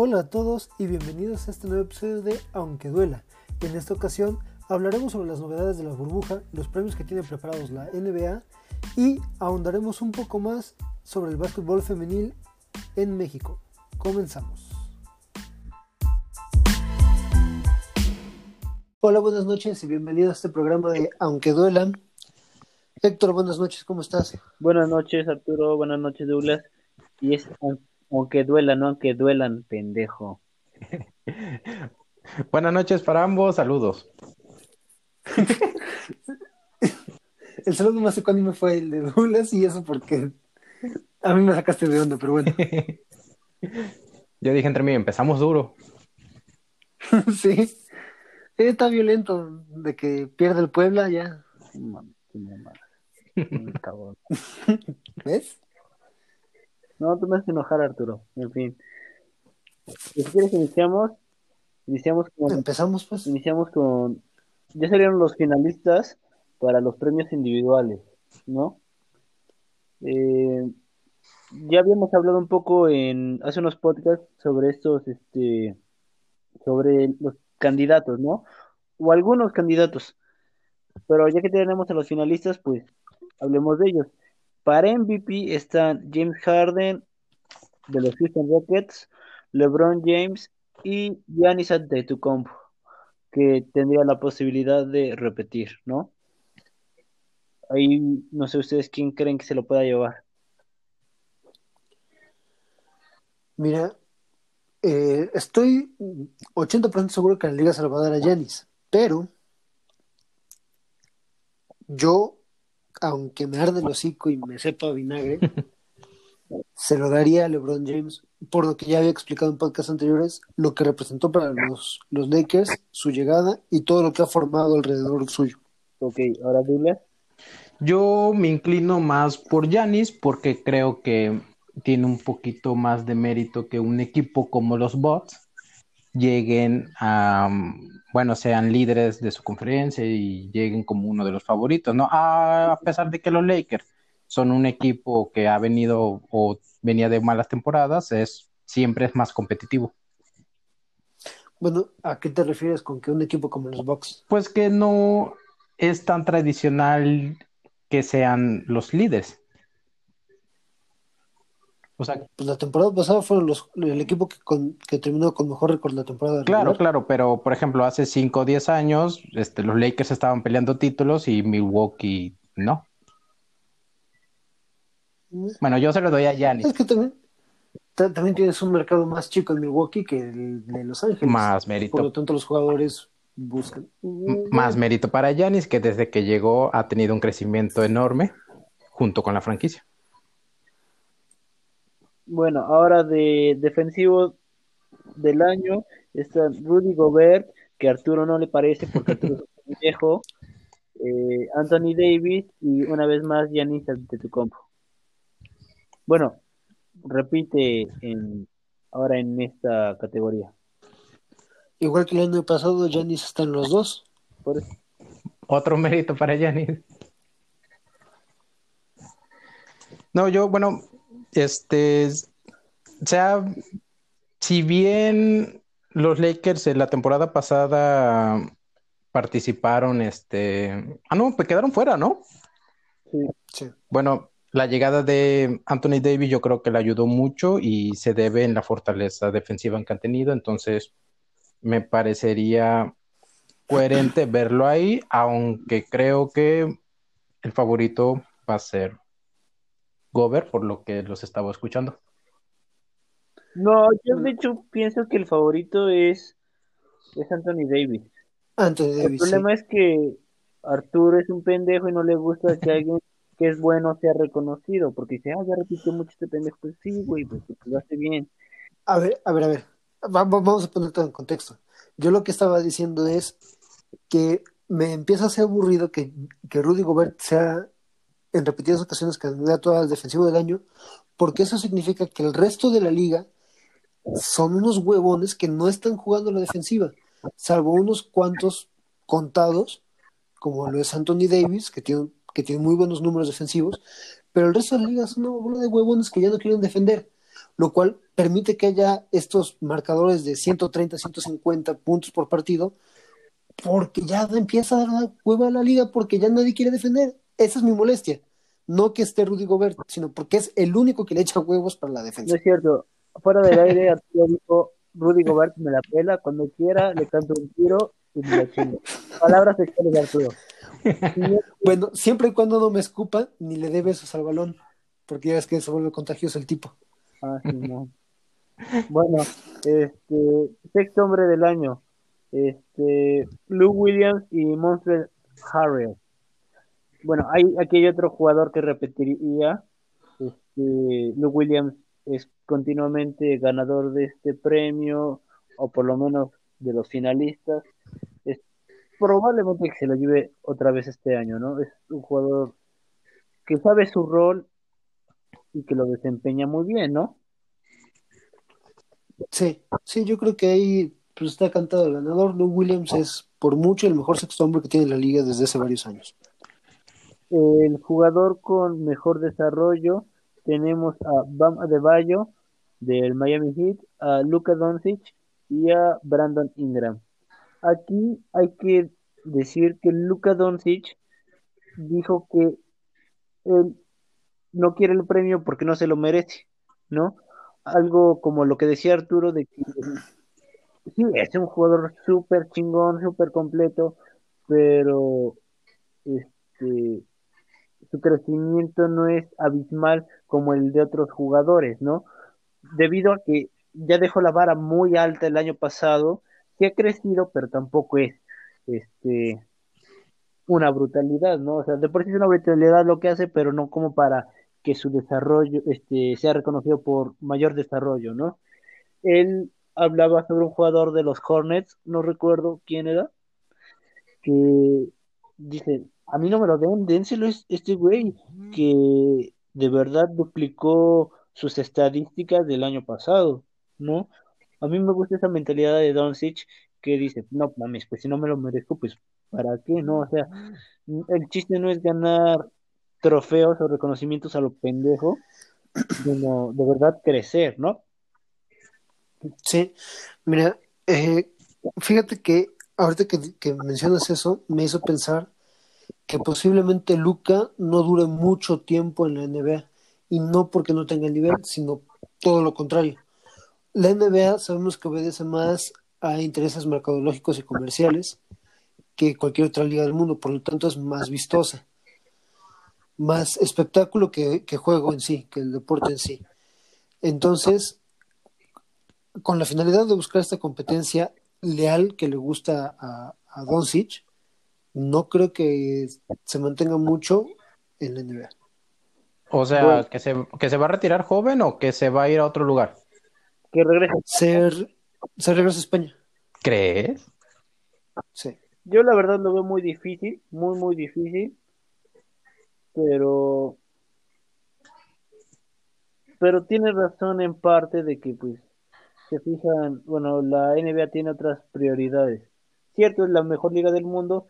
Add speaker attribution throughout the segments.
Speaker 1: Hola a todos y bienvenidos a este nuevo episodio de Aunque Duela. En esta ocasión hablaremos sobre las novedades de la burbuja, los premios que tiene preparados la NBA y ahondaremos un poco más sobre el básquetbol femenil en México. Comenzamos. Hola, buenas noches y bienvenido a este programa de Aunque Duelan. Héctor, buenas noches, ¿cómo estás?
Speaker 2: Buenas noches, Arturo. Buenas noches, Douglas. Y es aunque duelan, no aunque duelan, pendejo.
Speaker 3: Buenas noches para ambos, saludos.
Speaker 1: el saludo más ecuánime fue el de Douglas y eso porque a mí me sacaste de onda, pero bueno.
Speaker 3: Yo dije entre mí, empezamos duro.
Speaker 1: sí. Está violento de que pierde el Puebla ya. ¿Ves?
Speaker 2: No, tú me haces enojar, Arturo. En fin. Si quieres, iniciamos. Iniciamos con.
Speaker 1: Empezamos, pues.
Speaker 2: Iniciamos con. Ya salieron los finalistas para los premios individuales, ¿no? Eh, ya habíamos hablado un poco en hace unos podcasts sobre estos, este, sobre los candidatos, ¿no? O algunos candidatos. Pero ya que tenemos a los finalistas, pues hablemos de ellos. Para MVP están James Harden de los Houston Rockets, LeBron James y Giannis Antetokounmpo, que tendría la posibilidad de repetir, ¿no? Ahí no sé ustedes quién creen que se lo pueda llevar.
Speaker 1: Mira, eh, estoy 80% seguro que la liga se lo va a dar a Giannis, pero yo aunque me arde el hocico y me sepa vinagre, se lo daría a LeBron James, por lo que ya había explicado en podcasts anteriores, lo que representó para los, los Lakers, su llegada y todo lo que ha formado alrededor suyo.
Speaker 2: Ok, ahora.
Speaker 3: Yo me inclino más por Giannis porque creo que tiene un poquito más de mérito que un equipo como los Bucks lleguen a, bueno, sean líderes de su conferencia y lleguen como uno de los favoritos, ¿no? A pesar de que los Lakers son un equipo que ha venido o venía de malas temporadas, es siempre es más competitivo.
Speaker 1: Bueno, ¿a qué te refieres con que un equipo como los Bucks?
Speaker 3: Pues que no es tan tradicional que sean los líderes.
Speaker 1: O sea, pues la temporada pasada fueron los, el equipo que, que terminó con mejor récord la temporada.
Speaker 3: Claro, claro, pero por ejemplo, hace 5 o 10 años este, los Lakers estaban peleando títulos y Milwaukee no. Bueno, yo se lo doy a Giannis.
Speaker 1: Es que también, también tienes un mercado más chico en Milwaukee que el de Los Ángeles.
Speaker 3: Más mérito.
Speaker 1: Por lo tanto, los jugadores buscan.
Speaker 3: más mérito para Giannis, que desde que llegó ha tenido un crecimiento enorme junto con la franquicia.
Speaker 2: Bueno, ahora de defensivo del año está Rudy Gobert, que a Arturo no le parece porque Arturo es un viejo, eh, Anthony Davis y una vez más Giannis Antetokounmpo. Bueno, repite en, ahora en esta categoría.
Speaker 1: Igual que el año pasado, Giannis está en los dos.
Speaker 3: Otro mérito para Giannis. No, yo, bueno, este, o sea, si bien los Lakers en la temporada pasada participaron, este, ah, no, pues quedaron fuera, ¿no?
Speaker 1: Sí, sí.
Speaker 3: Bueno, la llegada de Anthony Davis yo creo que le ayudó mucho y se debe en la fortaleza defensiva que han tenido, entonces me parecería coherente verlo ahí, aunque creo que el favorito va a ser Gober, por lo que los estaba escuchando.
Speaker 2: No, yo de hecho pienso que el favorito es, es Anthony Davis.
Speaker 1: Anthony Davis.
Speaker 2: El problema es que Arturo es un pendejo y no le gusta que alguien que es bueno sea reconocido, porque dice, ah, ya repitió mucho este pendejo. Pues sí, güey, pues, pues, lo hace bien.
Speaker 1: A ver, a ver, a ver. vamos a poner todo en contexto. Yo lo que estaba diciendo es que me empieza a ser aburrido que, que Rudy Gobert sea en repetidas ocasiones candidato al defensivo del año, porque eso significa que el resto de la liga son unos huevones que no están jugando la defensiva, salvo unos cuantos contados, como lo es Anthony Davis, que tiene, que tiene muy buenos números defensivos, pero el resto de la liga son una bola de huevones que ya no quieren defender. lo cual permite que haya estos marcadores de 130, 150 puntos por partido, porque ya empieza a dar la hueva a la liga porque ya nadie quiere defender. Esa es mi molestia. No que esté Rudy Gobert, sino porque es el único que le echa huevos para la defensa.
Speaker 2: No es cierto. Fuera del aire, Arturo dijo, Rudy Gobert me la pela, cuando quiera le canto un tiro y me la chingo. Palabras sexuales de Arturo.
Speaker 1: Bueno, siempre y cuando no me escupa, ni le dé besos al balón, porque ya ves que se vuelve contagioso el tipo.
Speaker 2: Ah, sí, no. Bueno, este, sexto hombre del año, este, Lou Williams y Monster Harrell. Bueno, hay aquí hay otro jugador que repetiría. Este, Lou Williams es continuamente ganador de este premio, o por lo menos de los finalistas. Es probablemente que se lo lleve otra vez este año, ¿no? Es un jugador que sabe su rol y que lo desempeña muy bien, ¿no?
Speaker 1: Sí, sí, yo creo que ahí pues, está cantado el ganador. Lou Williams es por mucho el mejor sexto hombre que tiene la liga desde hace varios años.
Speaker 2: El jugador con mejor desarrollo tenemos a Bam Adebayo del Miami Heat, a Luka Doncic y a Brandon Ingram. Aquí hay que decir que Luka Doncic dijo que él no quiere el premio porque no se lo merece, ¿no? Algo como lo que decía Arturo de que sí, es un jugador súper chingón, súper completo, pero este su crecimiento no es abismal como el de otros jugadores, ¿no? Debido a que ya dejó la vara muy alta el año pasado, sí ha crecido, pero tampoco es este una brutalidad, ¿no? O sea, de por sí es una brutalidad lo que hace, pero no como para que su desarrollo este, sea reconocido por mayor desarrollo, ¿no? Él hablaba sobre un jugador de los Hornets, no recuerdo quién era, que dice, a mí no me lo den, dénselo este güey, que de verdad duplicó sus estadísticas del año pasado, ¿no? A mí me gusta esa mentalidad de Doncic que dice, no mames, pues si no me lo merezco, pues ¿para qué? No, o sea, el chiste no es ganar trofeos o reconocimientos a lo pendejo, sino de verdad crecer, ¿no?
Speaker 1: Sí, mira, eh, fíjate que ahorita que, que, mencionas eso, me hizo pensar que posiblemente Luca no dure mucho tiempo en la NBA, y no porque no tenga el nivel, sino todo lo contrario. La NBA sabemos que obedece más a intereses mercadológicos y comerciales que cualquier otra liga del mundo, por lo tanto es más vistosa más espectáculo que, juego en sí, que el deporte en sí. Entonces, con la finalidad de buscar esta competencia leal que le gusta a, a Doncic, no creo que se mantenga mucho en la NBA.
Speaker 3: O sea, que, se, que se va a retirar joven o que se va a ir a otro lugar.
Speaker 2: Que regrese.
Speaker 1: Ser, se regresa a España.
Speaker 3: ¿Crees?
Speaker 1: Sí.
Speaker 2: Yo la verdad lo veo muy difícil, muy, muy difícil pero pero tiene razón en parte de que pues se fijan, bueno, la NBA tiene otras prioridades. Cierto, es la mejor liga del mundo,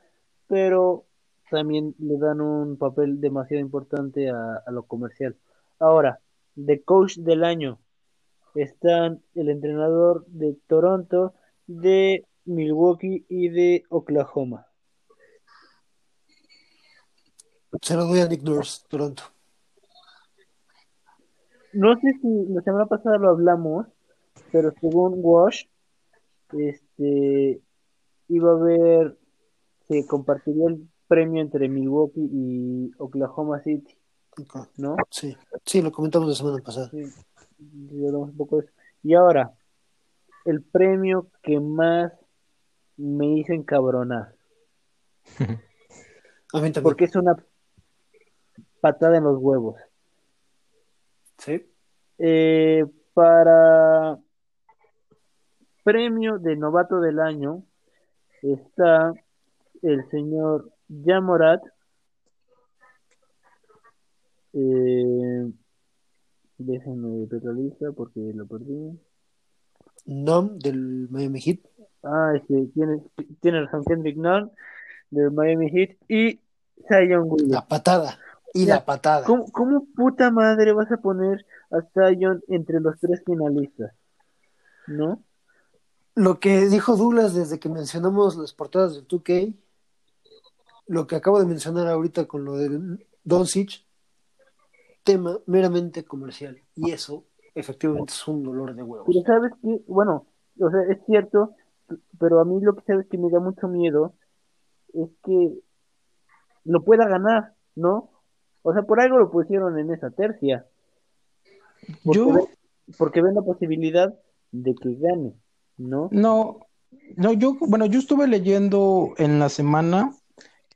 Speaker 2: pero también le dan un papel demasiado importante a, a lo comercial. Ahora, de coach del año están el entrenador de Toronto, de Milwaukee y de Oklahoma.
Speaker 1: Se lo doy a Nick Nurse, pronto.
Speaker 2: No sé si la semana pasada lo hablamos, pero según Wash, este iba a haber, se compartiría el premio entre Milwaukee y Oklahoma City. ¿No?
Speaker 1: Sí, sí, lo comentamos la semana pasada. Sí,
Speaker 2: un poco Y ahora, el premio que más me hizo encabronar.
Speaker 1: a mí también.
Speaker 2: Porque es una patada en los huevos.
Speaker 1: Sí.
Speaker 2: Eh, para premio de novato del año está el señor Yamorat. Eh, déjenme ver la lista porque lo perdí.
Speaker 1: Nom del Miami Heat.
Speaker 2: Ah, este, tiene, tiene razón Kendrick Nunn del Miami Heat y Zion Williams.
Speaker 1: La patada Y la patada.
Speaker 2: ¿Cómo, ¿Cómo puta madre vas a poner a Zion entre los tres finalistas? ¿No?
Speaker 1: Lo que dijo Douglas desde que mencionamos las portadas del 2K, lo que acabo de mencionar ahorita con lo de Doncic, tema meramente comercial. Y eso efectivamente es un dolor de huevos.
Speaker 2: Pero sabes que, bueno, o sea, es cierto, pero a mí lo que sabes que me da mucho miedo es que lo pueda ganar, ¿no? O sea, por algo lo pusieron en esa tercia. Porque,
Speaker 3: Yo-
Speaker 2: ven, porque ven la posibilidad de que gane, ¿no?
Speaker 3: No, no, yo, bueno, yo estuve leyendo en la semana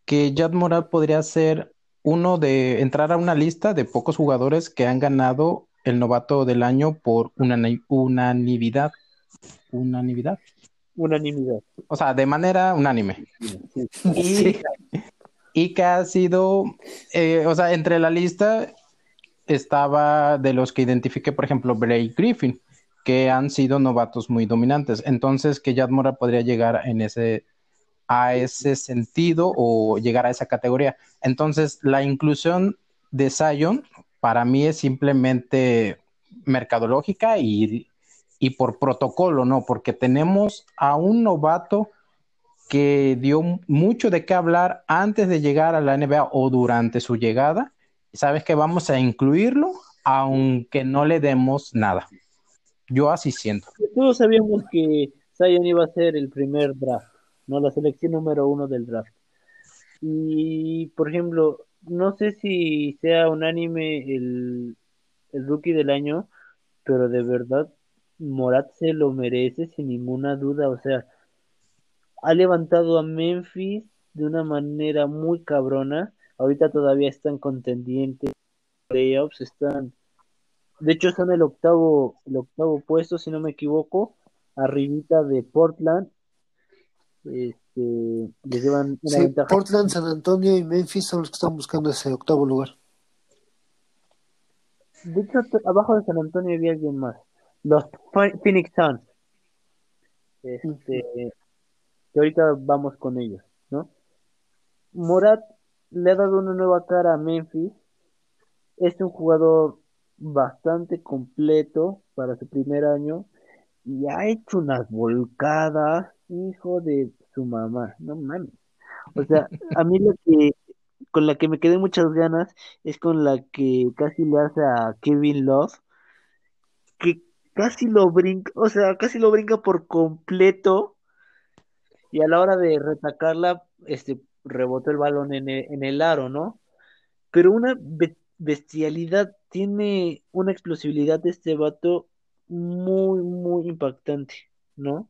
Speaker 3: que Yad Moral podría ser uno de entrar a una lista de pocos jugadores que han ganado el novato del año por unani- unanimidad. Unanimidad.
Speaker 2: Unanimidad.
Speaker 3: O sea, de manera unánime.
Speaker 2: Sí.
Speaker 3: Y,
Speaker 1: Sí.
Speaker 3: y que ha sido, eh, o sea, entre la lista estaba de los que identifiqué, por ejemplo, Blake Griffin, que han sido novatos muy dominantes. Entonces, que Yad Mora podría llegar en ese, a ese sentido o llegar a esa categoría. Entonces, la inclusión de Zion para mí es simplemente mercadológica y, y por protocolo, ¿no? Porque tenemos a un novato que dio mucho de qué hablar antes de llegar a la NBA o durante su llegada. Sabes que vamos a incluirlo, aunque no le demos nada. Yo así siento.
Speaker 2: Todos sabíamos que Zion iba a ser el primer draft, ¿no? La selección número uno del draft. Y, por ejemplo, no sé si sea unánime el, el rookie del año, pero de verdad Morat se lo merece sin ninguna duda. O sea, ha levantado a Memphis de una manera muy cabrona. Ahorita todavía están contendientes, playoffs, están, de hecho son el octavo, el octavo puesto, si no me equivoco, arribita de Portland. Este, les llevan una
Speaker 1: Sí,
Speaker 2: ventaja.
Speaker 1: Portland, San Antonio y Memphis son los que están buscando ese octavo lugar.
Speaker 2: De hecho, abajo de San Antonio había alguien más. Los Pho- Phoenix Suns. Este, que ahorita vamos con ellos, ¿no? Morat le ha dado una nueva cara a Memphis. Es un jugador bastante completo para su primer año y ha hecho unas volcadas, hijo de su mamá, no mames. O sea, a mí lo que con la que me quedé muchas ganas es con la que casi le hace a Kevin Love, que casi lo brinca, o sea, casi lo brinca por completo y a la hora de retacarla, este, rebotó el balón en el, en el aro, ¿no? Pero una be- bestialidad, tiene una explosividad de este vato muy, muy impactante, ¿no?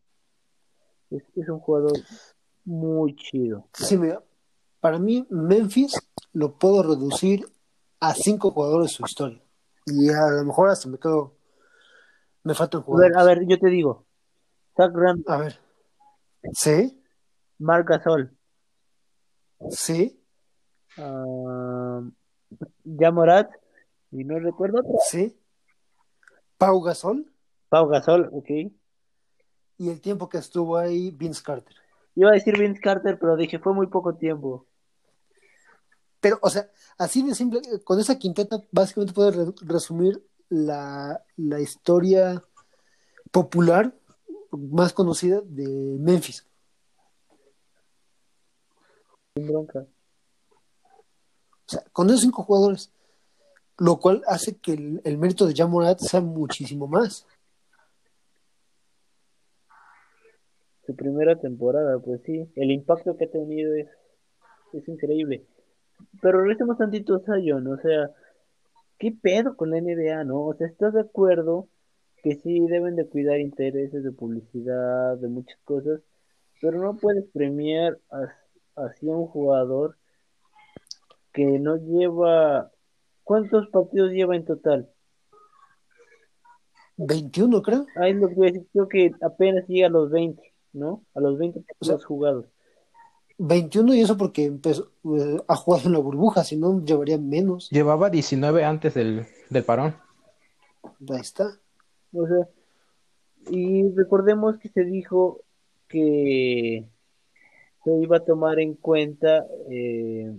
Speaker 2: Es, es un jugador muy chido.
Speaker 1: Sí, mira, para mí Memphis lo puedo reducir a cinco jugadores de su historia. Y a lo mejor hasta me quedo, me faltan
Speaker 2: A ver,
Speaker 1: jugadores.
Speaker 2: a ver, yo te digo, Zach Randolph,
Speaker 1: A ver. Sí,
Speaker 2: Marc Gasol,
Speaker 1: sí,
Speaker 2: ah, Jamorat, y no recuerdo otro,
Speaker 1: sí. Pau Gasol
Speaker 2: Pau Gasol, ok.
Speaker 1: Y el tiempo que estuvo ahí Vince Carter.
Speaker 2: Iba a decir Vince Carter, pero dije, fue muy poco tiempo.
Speaker 1: Pero, o sea, así de simple, con esa quinteta básicamente puedes re- resumir la, la historia popular más conocida de Memphis.
Speaker 2: Sin bronca.
Speaker 1: O sea, con esos cinco jugadores, lo cual hace que el, el mérito de Jamorat sea muchísimo más.
Speaker 2: Su primera temporada, pues sí, el impacto que ha tenido es, es increíble. Pero regresemos tantito a Zion, o sea, ¿qué pedo con la NBA, no? O sea, ¿estás de acuerdo que sí deben de cuidar intereses de publicidad, de muchas cosas, pero no puedes premiar a- así a un jugador que no lleva... ¿Cuántos partidos lleva en total?
Speaker 1: 21, creo.
Speaker 2: Ahí lo que voy a decir, creo que apenas llega a los 20, ¿no? A los 20 partidos jugados.
Speaker 1: 21 y eso porque empezó, eh, ha jugado en la burbuja, si no llevaría menos.
Speaker 3: Llevaba 19 antes del, del parón.
Speaker 1: Ahí está.
Speaker 2: O sea, y recordemos que se dijo que se iba a tomar en cuenta eh,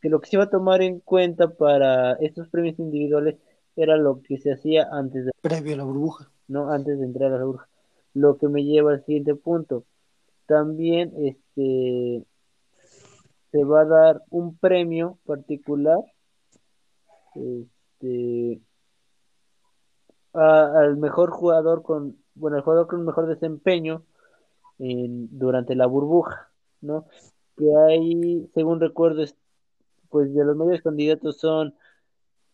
Speaker 2: que lo que se iba a tomar en cuenta para estos premios individuales era lo que se hacía antes de,
Speaker 1: Previo a la burbuja.
Speaker 2: no antes de entrar a la burbuja. Lo que me lleva al siguiente punto. También este se va a dar un premio particular este al mejor jugador con bueno, el jugador con mejor desempeño en, durante la burbuja, ¿no? Que hay, según recuerdo, es- pues de los mayores candidatos son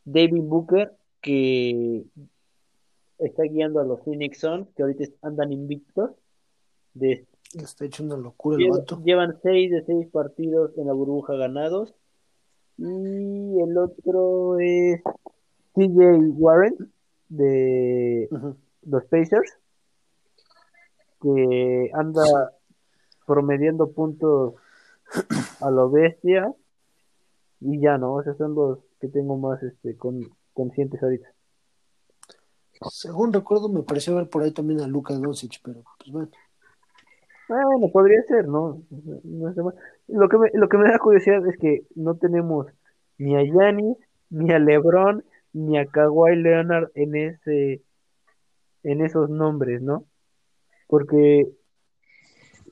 Speaker 2: David Booker, que está guiando a los Phoenix Suns, que ahorita andan invictos. De,
Speaker 1: está hecho una locura el vato.
Speaker 2: llevan seis de seis partidos en la burbuja ganados. Y el otro es TJ Warren, de los Pacers, que anda promediando puntos a lo bestia. Y ya no, esos son los que tengo más este, con, conscientes ahorita.
Speaker 1: Según recuerdo, me pareció ver por ahí también a Luka Doncic, pero pues bueno.
Speaker 2: Bueno, podría ser, ¿no? No mal. Lo que me, lo que me da curiosidad es que no tenemos ni a Giannis, ni a LeBron, ni a Kawhi Leonard en ese, en esos nombres, ¿no? Porque,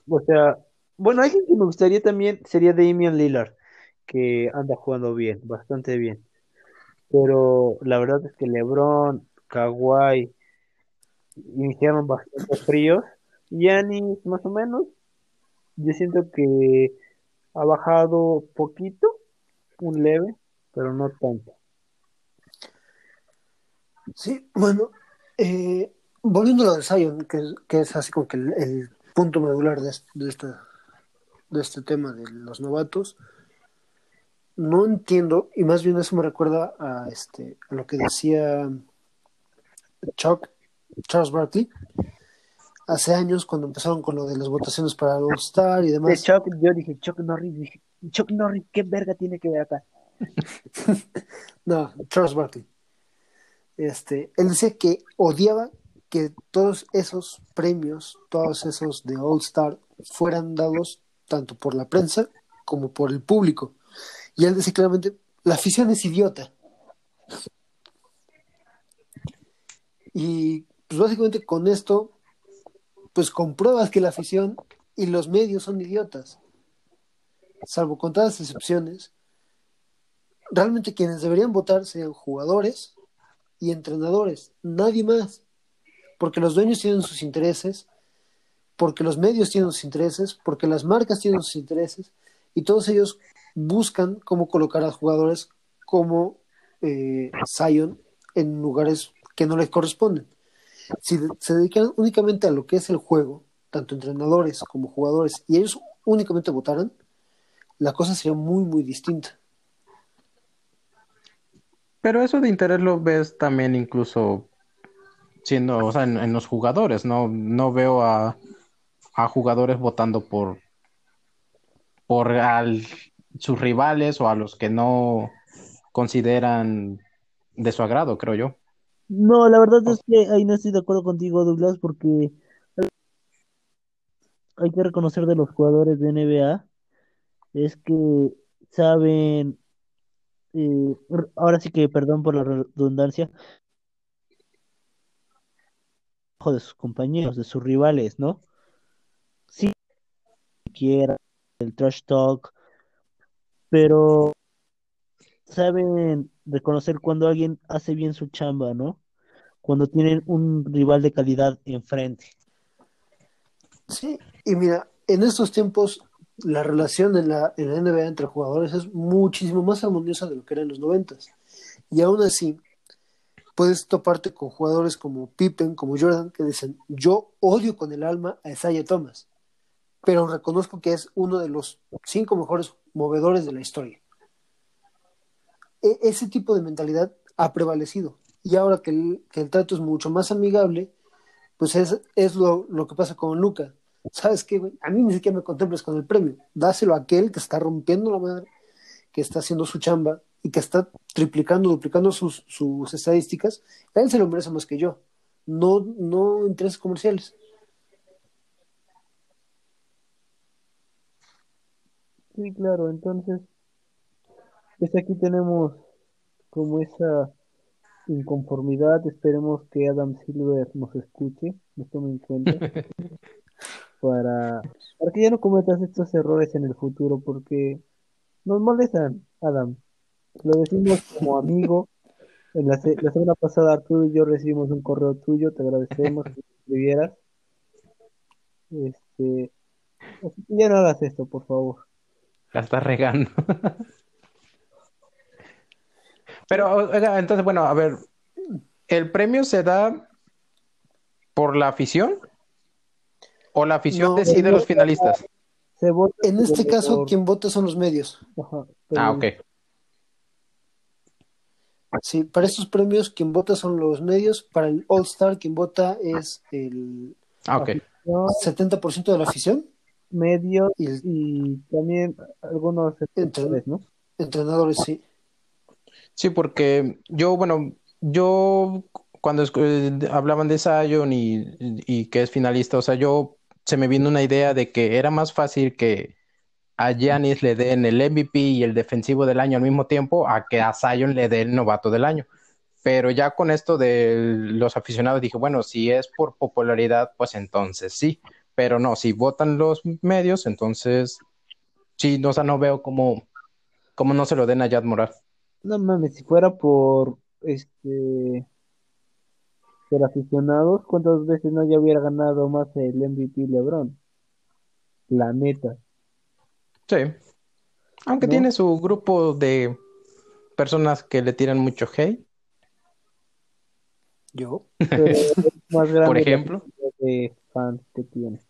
Speaker 2: o sea, bueno, alguien que me gustaría también sería Damian Lillard, que anda jugando bien, bastante bien. Pero la verdad es que LeBron, Kawhi iniciaron bastante fríos. Giannis, más o menos, yo siento que ha bajado poquito, un leve, pero no tanto.
Speaker 1: Sí, bueno, eh, volviendo a lo de Zion, que, es- así como que el, punto medular de, este- de, esta, de este tema de los novatos, no entiendo, y más bien eso me recuerda a, este, a lo que decía Chuck, Charles Barkley, hace años cuando empezaron con lo de las votaciones para el All-Star y
Speaker 2: De
Speaker 1: demás.
Speaker 2: Chuck, yo dije, Chuck Norris, dije, Chuck Norris, ¿qué verga tiene que ver acá?
Speaker 1: No, Charles Barkley. Este, él decía que odiaba que todos esos premios, todos esos de All Star, fueran dados tanto por la prensa como por el público. Y él decía claramente, la afición es idiota. Y pues básicamente con esto, pues compruebas que la afición y los medios son idiotas. Salvo contadas excepciones, realmente quienes deberían votar serían jugadores y entrenadores, nadie más. Porque los dueños tienen sus intereses, porque los medios tienen sus intereses, porque las marcas tienen sus intereses, y todos ellos buscan cómo colocar a jugadores como eh, Zion en lugares que no les corresponden. Si se dedican únicamente a lo que es el juego, tanto entrenadores como jugadores, y ellos únicamente votaran, la cosa sería muy, muy distinta.
Speaker 3: Pero eso de interés lo ves también incluso siendo, o sea, en, en los jugadores, ¿no? No veo a, a jugadores votando por, por al- sus rivales o a los que no consideran de su agrado, creo yo.
Speaker 2: No, la verdad es que ahí no estoy de acuerdo contigo, Douglas, porque hay que reconocer de los jugadores de NBA es que saben, eh, ahora sí que perdón por la redundancia, de sus compañeros, de sus rivales, ¿no? Sí, quiera el trash talk, pero saben reconocer cuando alguien hace bien su chamba, ¿no? Cuando tienen un rival de calidad enfrente.
Speaker 1: Sí, y mira, en estos tiempos la relación en la, en la NBA entre jugadores es muchísimo más armoniosa de lo que era en los noventas. Y aún así, puedes toparte con jugadores como Pippen, como Jordan, que dicen, yo odio con el alma a Isaiah Thomas, pero reconozco que es uno de los cinco mejores movedores de la historia. E- ese tipo de mentalidad ha prevalecido. Y ahora que el, trato es mucho más amigable, pues es, es lo, lo que pasa con Luca. ¿Sabes qué, güey? A mí ni siquiera me contemples con el premio. Dáselo a aquel que está rompiendo la madre, que está haciendo su chamba y que está triplicando, duplicando sus, sus estadísticas. A él se lo merece más que yo. No, no intereses comerciales.
Speaker 2: Sí, claro, entonces, pues aquí tenemos como esa inconformidad. Esperemos que Adam Silver nos escuche, nos tome en cuenta para, para que ya no cometas estos errores en el futuro, porque nos molestan, Adam. Lo decimos como amigo. En la, se- la semana pasada Arturo y yo recibimos un correo tuyo, te agradecemos que escribieras. Este, así que ya no hagas esto, por favor.
Speaker 3: La estás regando. Pero, oiga, entonces, bueno, a ver, ¿el premio se da por la afición? ¿O la afición
Speaker 1: No,
Speaker 3: decide los finalistas?
Speaker 2: Se vota
Speaker 1: En este
Speaker 2: por-
Speaker 1: caso, quien vota son los medios.
Speaker 2: Ajá,
Speaker 3: Ah, ok.
Speaker 1: Sí, para estos premios, quien vota son los medios. Para el All Star, quien vota es el
Speaker 3: Ah, ok.
Speaker 2: No,
Speaker 1: 70% de la afición
Speaker 2: medios
Speaker 1: y
Speaker 2: y también algunos espectadores, ¿no?
Speaker 1: entrenadores, sí.
Speaker 3: Sí, porque yo, bueno, yo cuando eh, hablaban de Zion y, que es finalista, o sea, yo se me vino una idea de que era más fácil que a Giannis le den el MVP y el defensivo del año al mismo tiempo a que a Zion le dé el novato del año. Pero ya con esto de los aficionados dije, bueno, si es por popularidad, pues entonces sí. Pero no, si votan los medios, entonces sí, no, o sea, no veo cómo, cómo no se lo den a Yad Moral.
Speaker 2: No mames, si fuera por este ser aficionados, ¿cuántas veces no ya hubiera ganado más el MVP LeBron? La neta.
Speaker 3: Sí. Aunque
Speaker 2: ¿No?
Speaker 3: tiene su grupo de personas que le tiran mucho hate,
Speaker 1: Yo.
Speaker 2: Pero es más grande
Speaker 3: por ejemplo.
Speaker 2: de fans que tiene.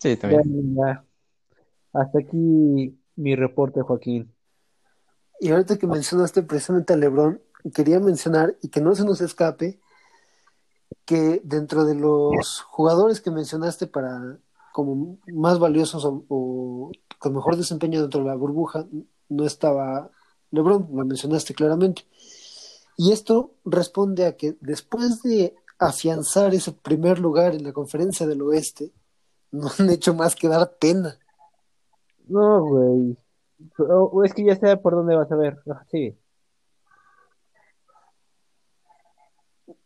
Speaker 3: Sí, también.
Speaker 2: Ya, ya. Hasta aquí mi reporte, Joaquín.
Speaker 1: Y ahorita que mencionaste precisamente a LeBron, quería mencionar y que no se nos escape que dentro de los jugadores que mencionaste para como más valiosos o, o con mejor desempeño dentro de la burbuja, no estaba LeBron, lo mencionaste claramente. Y esto responde a que después de afianzar ese primer lugar en la conferencia del oeste, no han hecho más que dar pena.
Speaker 2: No, güey. O, es que ya sé por dónde vas a ver. Sí.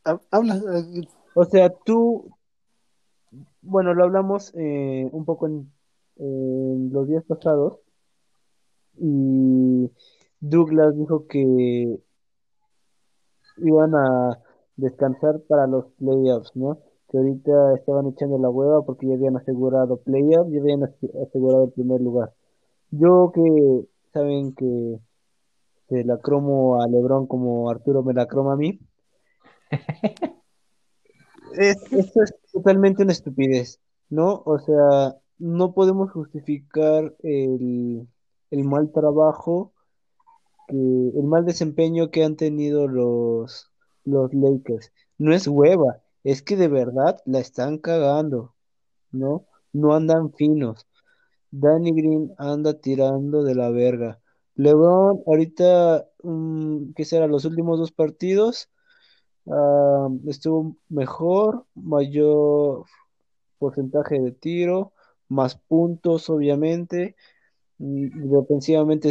Speaker 1: Ha- Habla, eh,
Speaker 2: O sea, tú, bueno, lo hablamos eh, un poco en, en los días pasados y Douglas dijo que iban a descansar para los playoffs, ¿no? Que ahorita estaban echando la hueva porque ya habían asegurado playoffs, ya habían ase- asegurado el primer lugar. Yo que saben que se la cromo a LeBron como Arturo me la croma a mí. Es, esto es totalmente una estupidez, ¿no? O sea, no podemos justificar el, el mal trabajo, que, el mal desempeño que han tenido los, los Lakers. No es hueva, es que de verdad la están cagando, ¿no? No andan finos. Danny Green anda tirando de la verga. LeBron, ahorita, mm, ¿qué será? Los últimos dos partidos. Ah, estuvo mejor, mayor porcentaje de tiro, más puntos, obviamente, y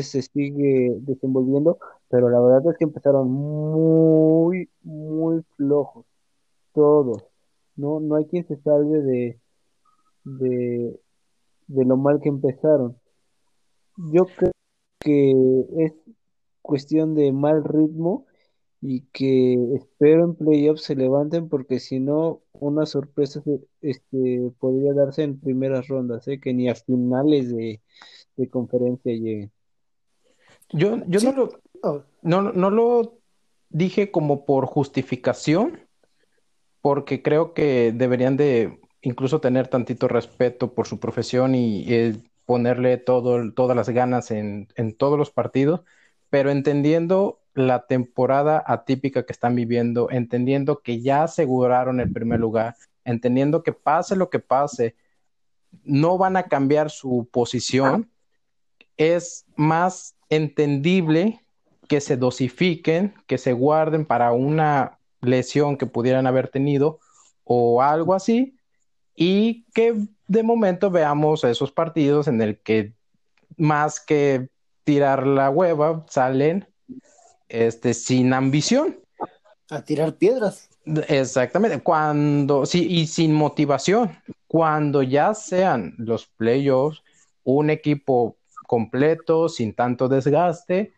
Speaker 2: se sigue desenvolviendo, pero la verdad es que empezaron muy, muy flojos, todos, ¿no? No hay quien se salve de, de, de lo mal que empezaron. Yo creo que es cuestión de mal ritmo y que espero en playoffs se levanten porque si no, una sorpresa se- este, podría darse en primeras rondas, ¿eh? Que ni a finales de, de conferencia lleguen.
Speaker 3: Yo, yo
Speaker 1: Sí.
Speaker 3: no lo, no, no lo dije como por justificación, porque creo que deberían de incluso tener tantito respeto por su profesión y, eh, ponerle todo, todas las ganas en, en todos los partidos, pero entendiendo la temporada atípica que están viviendo, entendiendo que ya aseguraron el primer lugar, entendiendo que pase lo que pase, no van a cambiar su posición, es más entendible que se dosifiquen, que se guarden para una lesión que pudieran haber tenido o algo así, y que de momento veamos esos partidos en el que más que tirar la hueva, salen este, sin ambición.
Speaker 1: A tirar piedras.
Speaker 3: Exactamente, cuando, sí, y sin motivación. Cuando ya sean los playoffs, un equipo completo, sin tanto desgaste,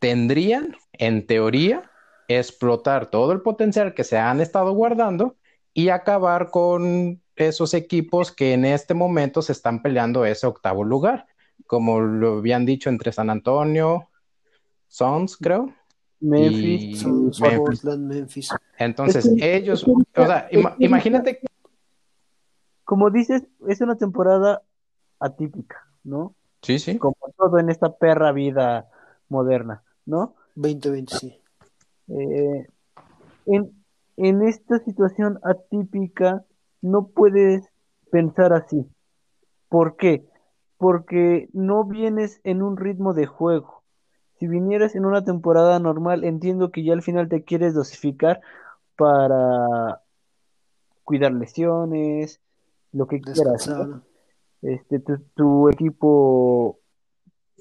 Speaker 3: tendrían, en teoría, explotar todo el potencial que se han estado guardando y acabar con esos equipos que en este momento se están peleando ese octavo lugar, como lo habían dicho entre San Antonio, Sons, creo.
Speaker 2: Memphis,
Speaker 1: Memphis.
Speaker 3: Memphis.
Speaker 1: Portland, Memphis.
Speaker 3: Entonces,
Speaker 2: Es que-
Speaker 3: ellos,
Speaker 2: es que-
Speaker 3: o sea, ima-
Speaker 2: es que-
Speaker 3: imagínate,
Speaker 2: Como dices, es una temporada atípica, ¿no?
Speaker 3: sí, sí,
Speaker 2: Como todo en esta perra vida moderna, ¿no?
Speaker 1: 2020, sí.
Speaker 2: Eh, en, en esta situación atípica no puedes pensar así. ¿Por qué? Porque no vienes en un ritmo de juego. Si vinieras en una temporada normal, entiendo que ya al final te quieres dosificar para cuidar lesiones, lo que quieras. Este, tu, tu equipo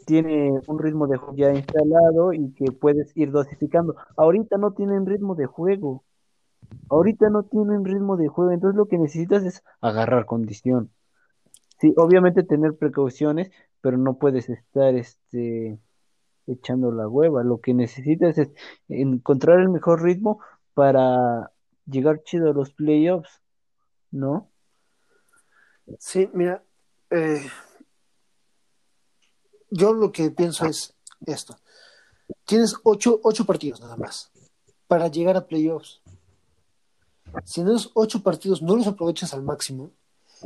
Speaker 2: tiene un ritmo de juego ya instalado y que puedes ir dosificando. Ahorita no tienen ritmo de juego. Ahorita no tienen ritmo de juego. Entonces lo que necesitas es agarrar condición. Sí, obviamente tener precauciones, pero no puedes estar este echando la hueva. Lo que necesitas es encontrar el mejor ritmo para llegar chido a los playoffs, ¿no?
Speaker 1: Sí, mira, eh, yo lo que pienso es esto. Tienes ocho, ocho partidos nada más para llegar a playoffs. Si en esos ocho partidos no los aprovechas al máximo,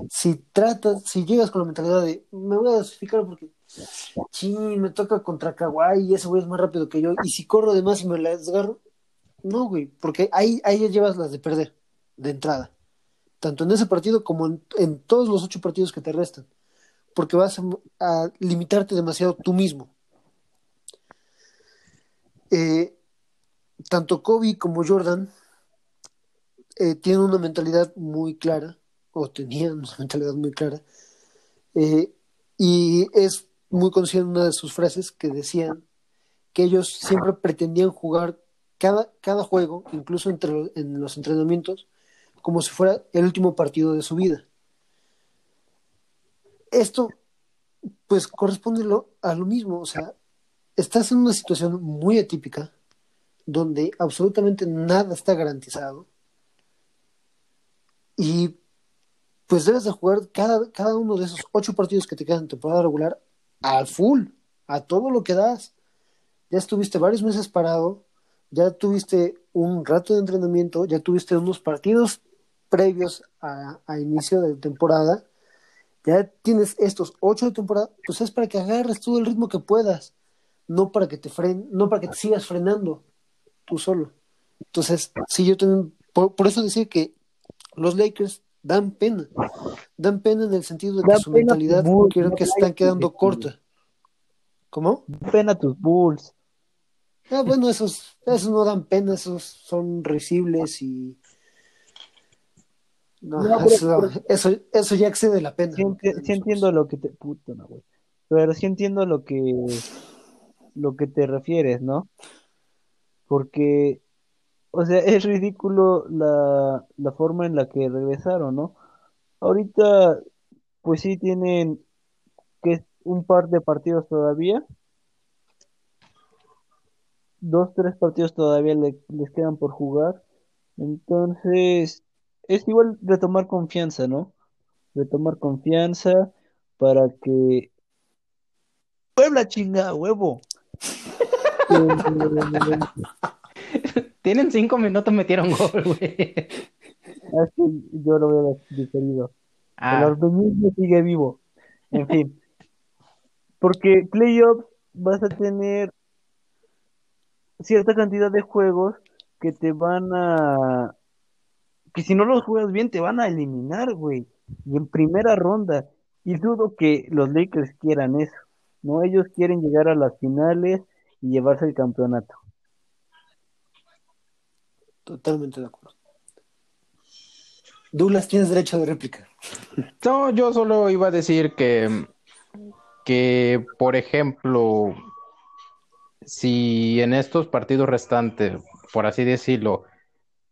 Speaker 1: si tratas, si llegas con la mentalidad de me voy a dosificar porque sí, me toca contra Kawhi y ese güey es más rápido que yo, y si corro de más y me la desgarro, no, güey, porque ahí, ahí ya llevas las de perder, de entrada tanto en ese partido como en, todos los ocho partidos que te restan, porque vas a, a limitarte demasiado tú mismo. Eh, tanto Kobe como Jordan eh, tienen una mentalidad muy clara, o tenían una mentalidad muy clara, eh, y es muy conocida una de sus frases que decían que ellos siempre pretendían jugar cada, cada juego, incluso entre, en los entrenamientos, como si fuera el último partido de su vida. Esto, pues, corresponde a lo mismo, o sea, estás en una situación muy atípica, donde absolutamente nada está garantizado, y pues debes de jugar cada, cada uno de esos ocho partidos que te quedan en temporada regular al full, a todo lo que das. Ya estuviste varios meses parado, ya tuviste un rato de entrenamiento, ya tuviste unos partidos previos a, inicio de temporada, ya tienes estos ocho de temporada, pues es para que agarres todo el ritmo que puedas, no para que te fren, no para que te sigas frenando tú solo. Entonces, sí, yo tengo, por, por, eso decía que los Lakers dan pena, dan pena en el sentido de que
Speaker 2: Dan
Speaker 1: su mentalidad
Speaker 2: Bulls,
Speaker 1: creo que se están quedando corta. ¿Cómo?
Speaker 2: Pena tus Bulls.
Speaker 1: Ah, bueno, esos, esos no dan pena, esos son risibles y no, eso,
Speaker 2: pero-
Speaker 1: eso, eso ya excede la pena.
Speaker 2: Sí, sí entiendo lo que te puto, no, güey. Pero sí entiendo lo que lo que te refieres, ¿no? Porque o sea, es ridículo la, la forma en la que regresaron, ¿no? Ahorita pues sí tienen que un par de partidos todavía. Dos, tres partidos todavía le- les quedan por jugar. Entonces, es igual retomar confianza, ¿no? Retomar confianza para que... ¡Puebla chinga, huevo!
Speaker 3: Tienen cinco minutos, metieron gol, güey.
Speaker 2: así yo lo veo diferido. El
Speaker 3: Ah,
Speaker 2: orbeñismo sigue vivo. En fin. Porque playoffs vas a tener cierta cantidad de juegos que te van a... que si no los juegas bien te van a eliminar, güey. Y en primera ronda. Y dudo que los Lakers quieran eso. No, ellos quieren llegar a las finales y llevarse el campeonato.
Speaker 1: Totalmente de acuerdo. Douglas, tienes derecho de réplica.
Speaker 3: no, yo solo iba a decir que, que, por ejemplo, si en estos partidos restantes, por así decirlo,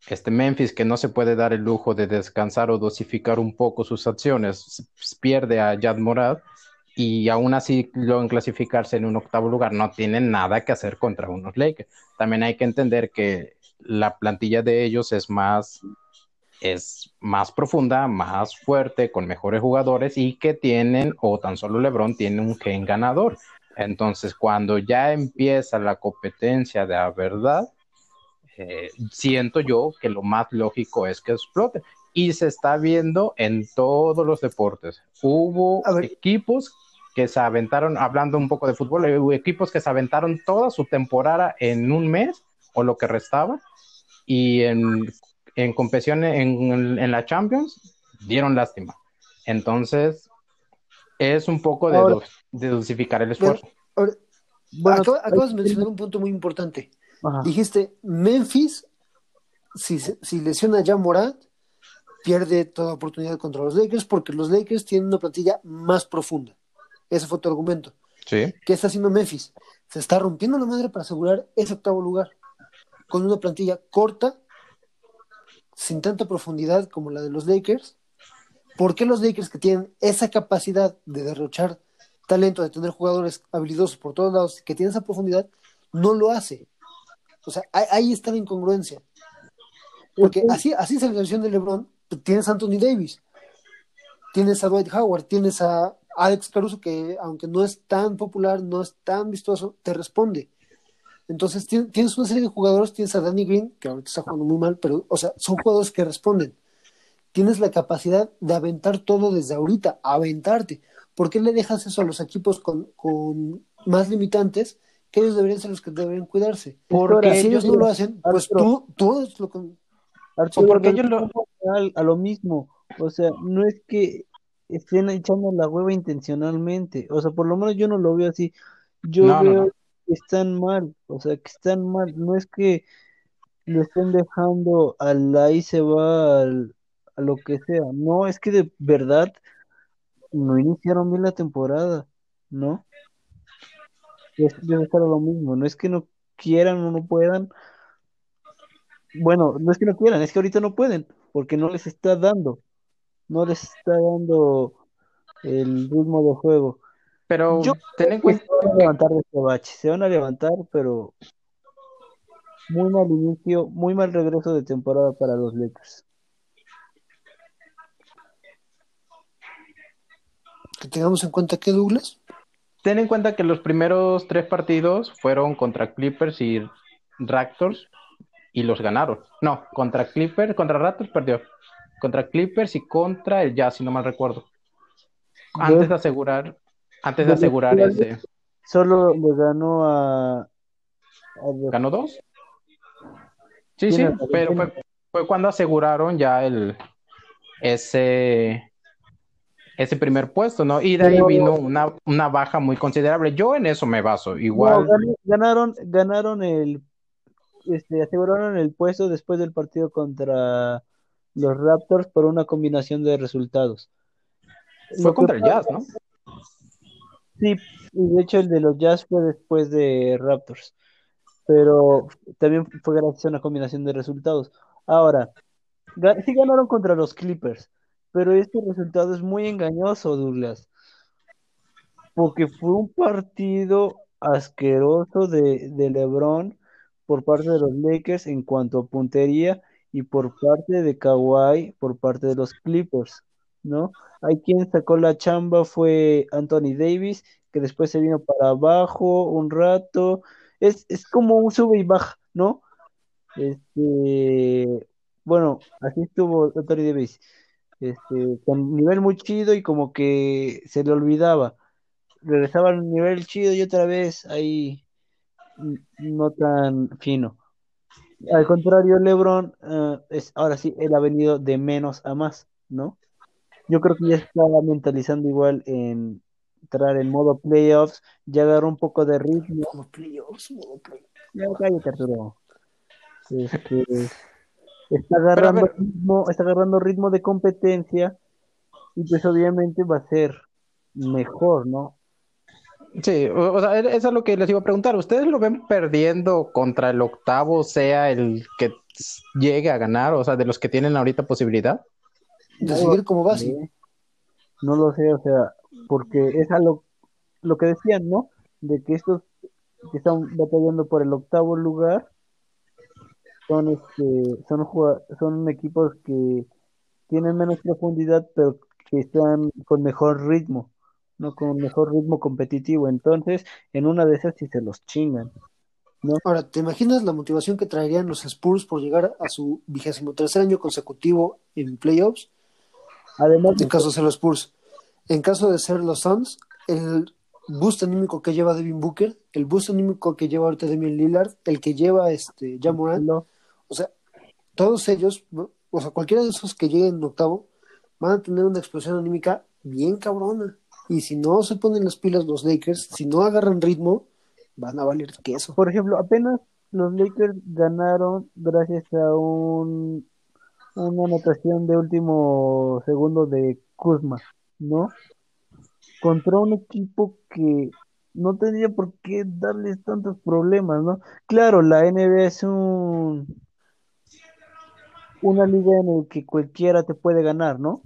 Speaker 3: este Memphis, que no se puede dar el lujo de descansar o dosificar un poco sus acciones, pierde a Yad Morad y aún así logran clasificarse en un octavo lugar, no tienen nada que hacer contra unos Lakers. También hay que entender que la plantilla de ellos es más es más profunda, más fuerte, con mejores jugadores y que tienen, o tan solo LeBron tiene un gen ganador. Entonces, cuando ya empieza la competencia de la verdad, eh, siento yo que lo más lógico es que explote. Y se está viendo en todos los deportes. Hubo equipos que se aventaron, hablando un poco de fútbol, hubo equipos que se aventaron toda su temporada en un mes o lo que restaba. Y en en competición en, la Champions dieron lástima. Entonces, es un poco de, dosificar el esfuerzo.
Speaker 1: bueno, acabas, de mencionar un punto muy importante. Dijiste, Memphis, si, si lesiona ya Morant, pierde toda oportunidad contra los Lakers porque los Lakers tienen una plantilla más profunda. Ese fue tu argumento.
Speaker 3: Sí.
Speaker 1: ¿Qué está haciendo Memphis? Se está rompiendo la madre para asegurar ese octavo lugar. Con una plantilla corta sin tanta profundidad como la de los Lakers, ¿por qué los Lakers que tienen esa capacidad de derrochar talento, de tener jugadores habilidosos por todos lados, que tienen esa profundidad, no lo hace? O sea, ahí está la incongruencia. Porque así, así es la versión de LeBron, tienes a Anthony Davis, tienes a Dwight Howard, tienes a Alex Caruso, que aunque no es tan popular, no es tan vistoso, te responde. Entonces tienes una serie de jugadores, tienes a Danny Green, que ahorita está jugando muy mal, pero, o sea, son jugadores que responden. Tienes la capacidad de aventar todo desde ahorita, aventarte. ¿Por qué le dejas eso a los equipos con, más limitantes? Que ellos deberían ser los que deberían cuidarse. Porque si ellos no lo hacen, pues tú, tú lo con...
Speaker 2: porque ellos lo... A lo mismo. O sea, no es que estén echando la hueva intencionalmente. O sea, por lo menos yo no lo veo así. Yo veo están mal, o sea, que están mal, no es que lo estén dejando al ahí se va al, a lo que sea, no, es que de verdad no iniciaron bien la temporada, ¿no? Es, debe estar lo mismo, no es que no quieran o no puedan, bueno, no es que no quieran, es que ahorita no pueden, porque no les está dando, no les está dando el ritmo de juego.
Speaker 3: Pero ten en cuenta.
Speaker 2: Se van a levantar de este bache, se van a levantar, pero muy mal inicio, muy mal regreso de temporada para los Lakers.
Speaker 1: Que tengamos en cuenta que Douglas.
Speaker 3: Ten en cuenta que los primeros tres partidos fueron contra Clippers y Raptors y los ganaron. No, contra Clippers, contra Raptors perdió. Contra Clippers y contra el Jazz, si no mal recuerdo. Antes de asegurar antes de asegurar ese.
Speaker 2: Solo le ganó a.
Speaker 3: ¿Ganó dos? Sí, sí, pero fue, cuando aseguraron ya el ese ese primer puesto, ¿no? Y de ahí vino una, una, baja muy considerable. Yo en eso me baso. Igual.
Speaker 2: ganaron, ganaron el este, aseguraron el puesto después del partido contra los Raptors por una combinación de resultados.
Speaker 3: Fue contra el Jazz, ¿no?
Speaker 2: Sí, y de hecho el de los Jazz fue después de Raptors, pero también fue gracias a una combinación de resultados. Ahora, sí ganaron contra los Clippers, pero este resultado es muy engañoso, Douglas, porque fue un partido asqueroso de, de LeBron por parte de los Lakers en cuanto a puntería y por parte de Kawhi por parte de los Clippers. ¿No? Hay quien sacó la chamba fue Anthony Davis, que después se vino para abajo un rato. Es, como un sube y baja, ¿no? Este, bueno, así estuvo Anthony Davis. Este, con nivel muy chido y como que se le olvidaba. Regresaba al nivel chido y otra vez ahí no tan fino. Al contrario, LeBron, eh, es, ahora sí, él ha venido de menos a más, ¿no? Yo creo que ya está mentalizando igual en entrar en modo playoffs, ya agarró un poco de ritmo.
Speaker 1: Modo playoffs, modo playoffs.
Speaker 2: Ya cállate, Arturo. Este, está agarrando ritmo, está agarrando ritmo de competencia y pues obviamente va a ser mejor, ¿no?
Speaker 3: Sí, o, sea, eso es lo que les iba a preguntar. ¿Ustedes lo ven perdiendo contra el octavo, sea el que llegue a ganar, o sea, de los que tienen ahorita posibilidad?
Speaker 1: De seguir como base.
Speaker 2: No lo sé, o sea, porque es algo lo que decían, ¿no? De que estos que están batallando por el octavo lugar son este son son equipos que tienen menos profundidad pero que están con mejor ritmo no con mejor ritmo competitivo entonces en una de esas sí se los chingan ¿no?
Speaker 1: ahora te imaginas la motivación que traerían los Spurs por llegar a su vigésimo tercer año consecutivo en playoffs además en caso de ser los Spurs en caso de ser los Suns el boost anímico que lleva Devin Booker, el boost anímico que lleva ahorita Demian Lillard, el que lleva este Jamoran, o sea, todos ellos, o sea, cualquiera de esos que lleguen en octavo, van a tener una explosión anímica bien cabrona. Y si no se ponen las pilas los Lakers, si no agarran ritmo, van a valer queso.
Speaker 2: Por ejemplo, apenas los Lakers ganaron gracias a un una anotación de último segundo de Kuzma, ¿no? contra un equipo que no tenía por qué darles tantos problemas, ¿no? Claro, la NBA es un una liga en la que cualquiera te puede ganar, ¿no?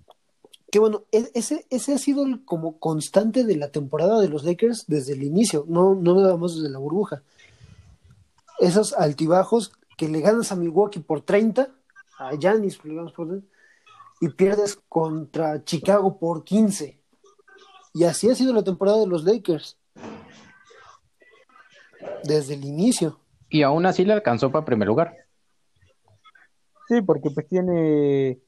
Speaker 1: Que bueno, e-, ese, ese ha sido el, como constante de la temporada de los Lakers desde el inicio, no, no nada más desde la burbuja. Esos altibajos que le ganas a Milwaukee por 30, a Giannis por y pierdes contra Chicago por 15 y así ha sido la temporada de los Lakers. Desde el inicio.
Speaker 3: Y aún así le alcanzó para primer lugar.
Speaker 2: Sí, porque pues tiene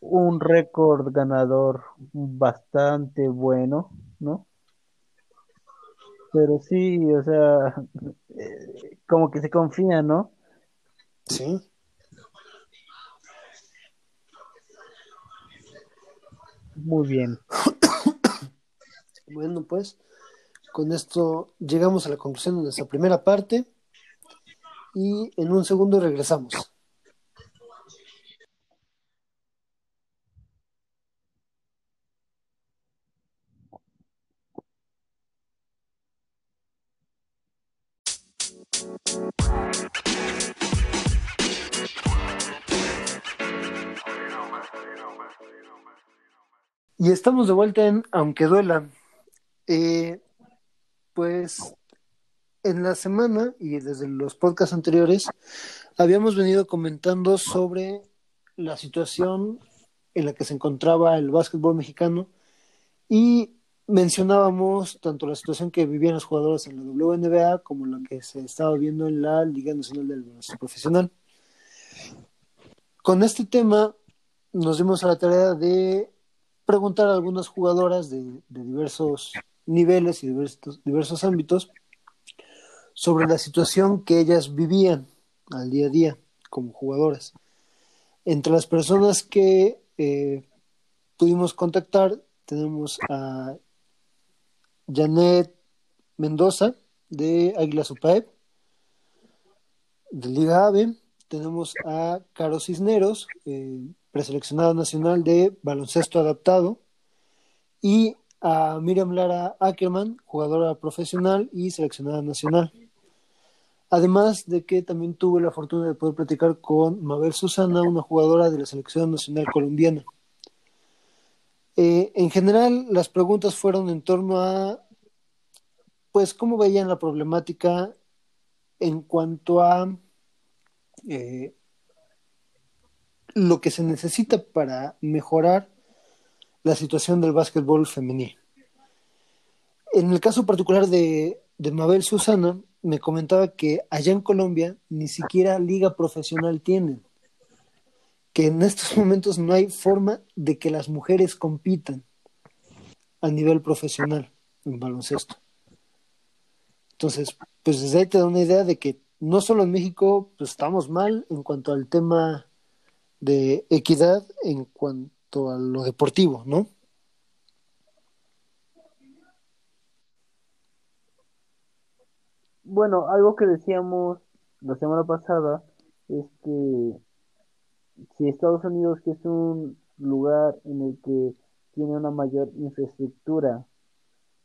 Speaker 2: un récord ganador bastante bueno, ¿no? Pero sí, o sea, eh, como que se confía, ¿no?
Speaker 1: Sí.
Speaker 2: Muy bien.
Speaker 1: Bueno, pues con esto llegamos a la conclusión de nuestra primera parte y en un segundo regresamos. Y estamos de vuelta en Aunque duela, eh, pues en la semana y desde los podcasts anteriores habíamos venido comentando sobre la situación en la que se encontraba el básquetbol mexicano y mencionábamos tanto la situación que vivían los jugadores en la WNBA como la que se estaba viendo en la Liga Nacional del Baloncesto Profesional. Con este tema nos dimos a la tarea de preguntar a algunas jugadoras de, diversos niveles y diversos, diversos ámbitos sobre la situación que ellas vivían al día a día como jugadoras. Entre las personas que eh, pudimos contactar tenemos a Janet Mendoza de Águila Supaep, de Liga AVE, tenemos a Caro Cisneros, eh, preseleccionada nacional de baloncesto adaptado, y a Miriam Lara Ackerman, jugadora profesional y seleccionada nacional. Además de que también tuve la fortuna de poder platicar con Mabel Susana, una jugadora de la selección nacional colombiana. Eh, en general, las preguntas fueron en torno a, pues, cómo veían la problemática en cuanto a eh, lo que se necesita para mejorar la situación del básquetbol femenil. En el caso particular de, de Mabel Susana, me comentaba que allá en Colombia ni siquiera liga profesional tienen, que en estos momentos no hay forma de que las mujeres compitan a nivel profesional en baloncesto. Entonces, pues desde ahí te da una idea de que no solo en México pues, estamos mal en cuanto al tema de equidad, en cuanto a lo deportivo, ¿no?
Speaker 2: Bueno, algo que decíamos la semana pasada es que si Estados Unidos, que es un lugar en el que tiene una mayor infraestructura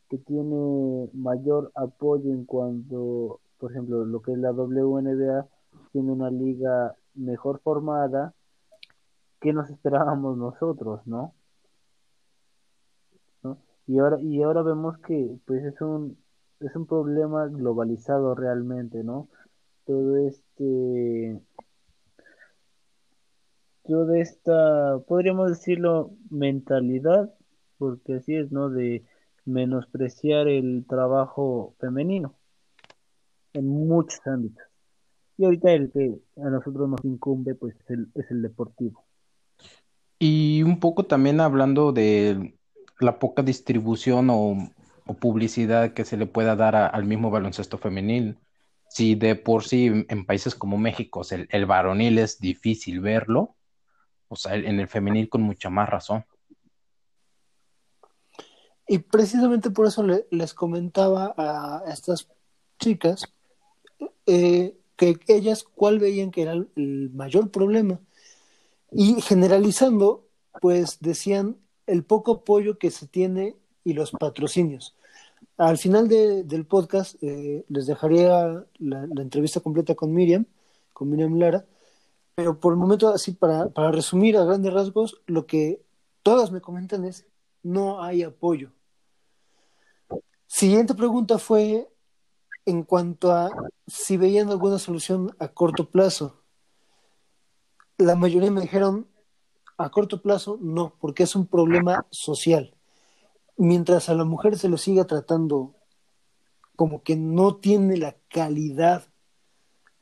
Speaker 2: que tiene mayor apoyo en cuanto, por ejemplo, lo que es la WNBA, tiene una liga mejor formada, que nos esperábamos nosotros, ¿no? Y ahora, y ahora vemos que pues es un, es un problema globalizado realmente, ¿no? Todo este toda esta, podríamos decirlo, mentalidad, porque así es, ¿no? De menospreciar el trabajo femenino en muchos ámbitos. Y ahorita el que a nosotros nos incumbe, pues es el, es el deportivo.
Speaker 3: Y un poco también hablando de la poca distribución o, publicidad que se le pueda dar al mismo baloncesto femenil. Si de por sí en países como México el, el varonil es difícil verlo, o sea, en el femenil con mucha más razón.
Speaker 1: Y precisamente por eso les comentaba a estas chicas eh, que ellas cuál veían que era el mayor problema. Y generalizando, pues decían el poco apoyo que se tiene y los patrocinios. Al final del podcast eh, les dejaría la, entrevista completa con Miriam, con Miriam Lara, pero por el momento, así para, para resumir a grandes rasgos, lo que todas me comentan es, no hay apoyo. Siguiente pregunta fue en cuanto a si veían alguna solución a corto plazo. La mayoría me dijeron, a corto plazo, no, porque es un problema social. Mientras a la mujer se lo siga tratando como que no tiene la calidad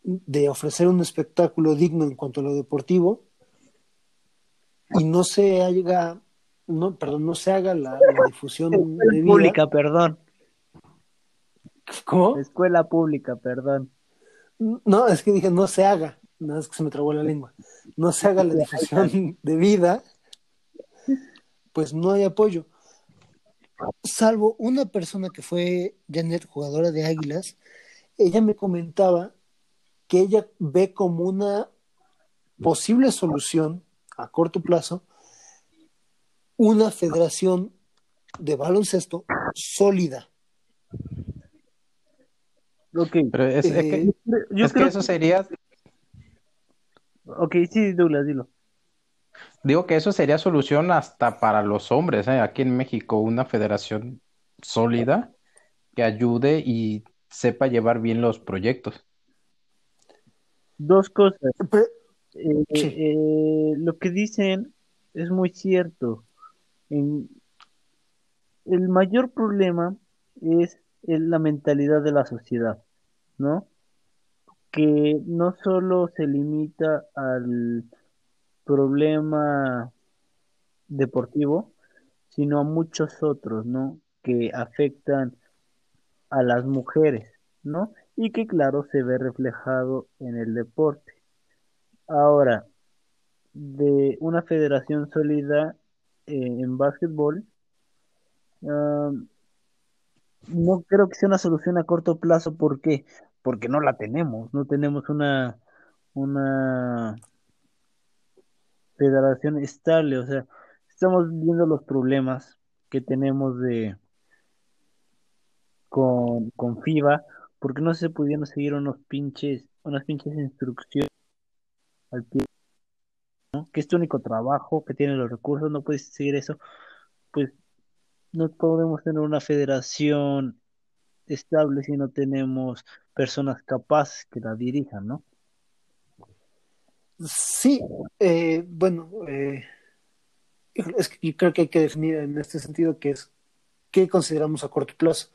Speaker 1: de ofrecer un espectáculo digno en cuanto a lo deportivo y no se haga no perdón no se haga la, difusión
Speaker 2: de pública perdón
Speaker 1: ¿cómo?
Speaker 2: escuela pública perdón
Speaker 1: no es que dije no se haga nada es que se me trabó la lengua, no se haga la difusión de vida, pues no hay apoyo. Salvo una persona que fue Janet, jugadora de Águilas, ella me comentaba que ella ve como una posible solución a corto plazo una federación de baloncesto sólida.
Speaker 3: Pero es, que, eh, yo creo que eso sería
Speaker 2: Ok, sí, Douglas, dilo.
Speaker 3: Digo que eso sería solución hasta para los hombres, ¿eh? aquí en México, una federación sólida que ayude y sepa llevar bien los proyectos.
Speaker 2: Dos cosas. Eh, eh, lo que dicen es muy cierto. el mayor problema es la mentalidad de la sociedad, ¿no? Que no solo se limita al problema deportivo, sino a muchos otros, ¿no? Que afectan a las mujeres, ¿no? Y que claro se ve reflejado en el deporte. Ahora, de una federación sólida eh, en básquetbol, no creo que sea una solución a corto plazo. ¿Por qué? Porque no la tenemos, no tenemos una, una federación estable, o sea, estamos viendo los problemas que tenemos de con, con FIBA, porque no se pudieron seguir unos pinches, unas pinches instrucciones al pie, ¿no? que es tu único trabajo, que tiene los recursos, no puedes seguir eso, pues no podemos tener una federación estable si no tenemos personas capaces que la dirijan, ¿no?
Speaker 1: Sí, eh, bueno, eh, es que yo creo que hay que definir en este sentido qué es qué consideramos a corto plazo.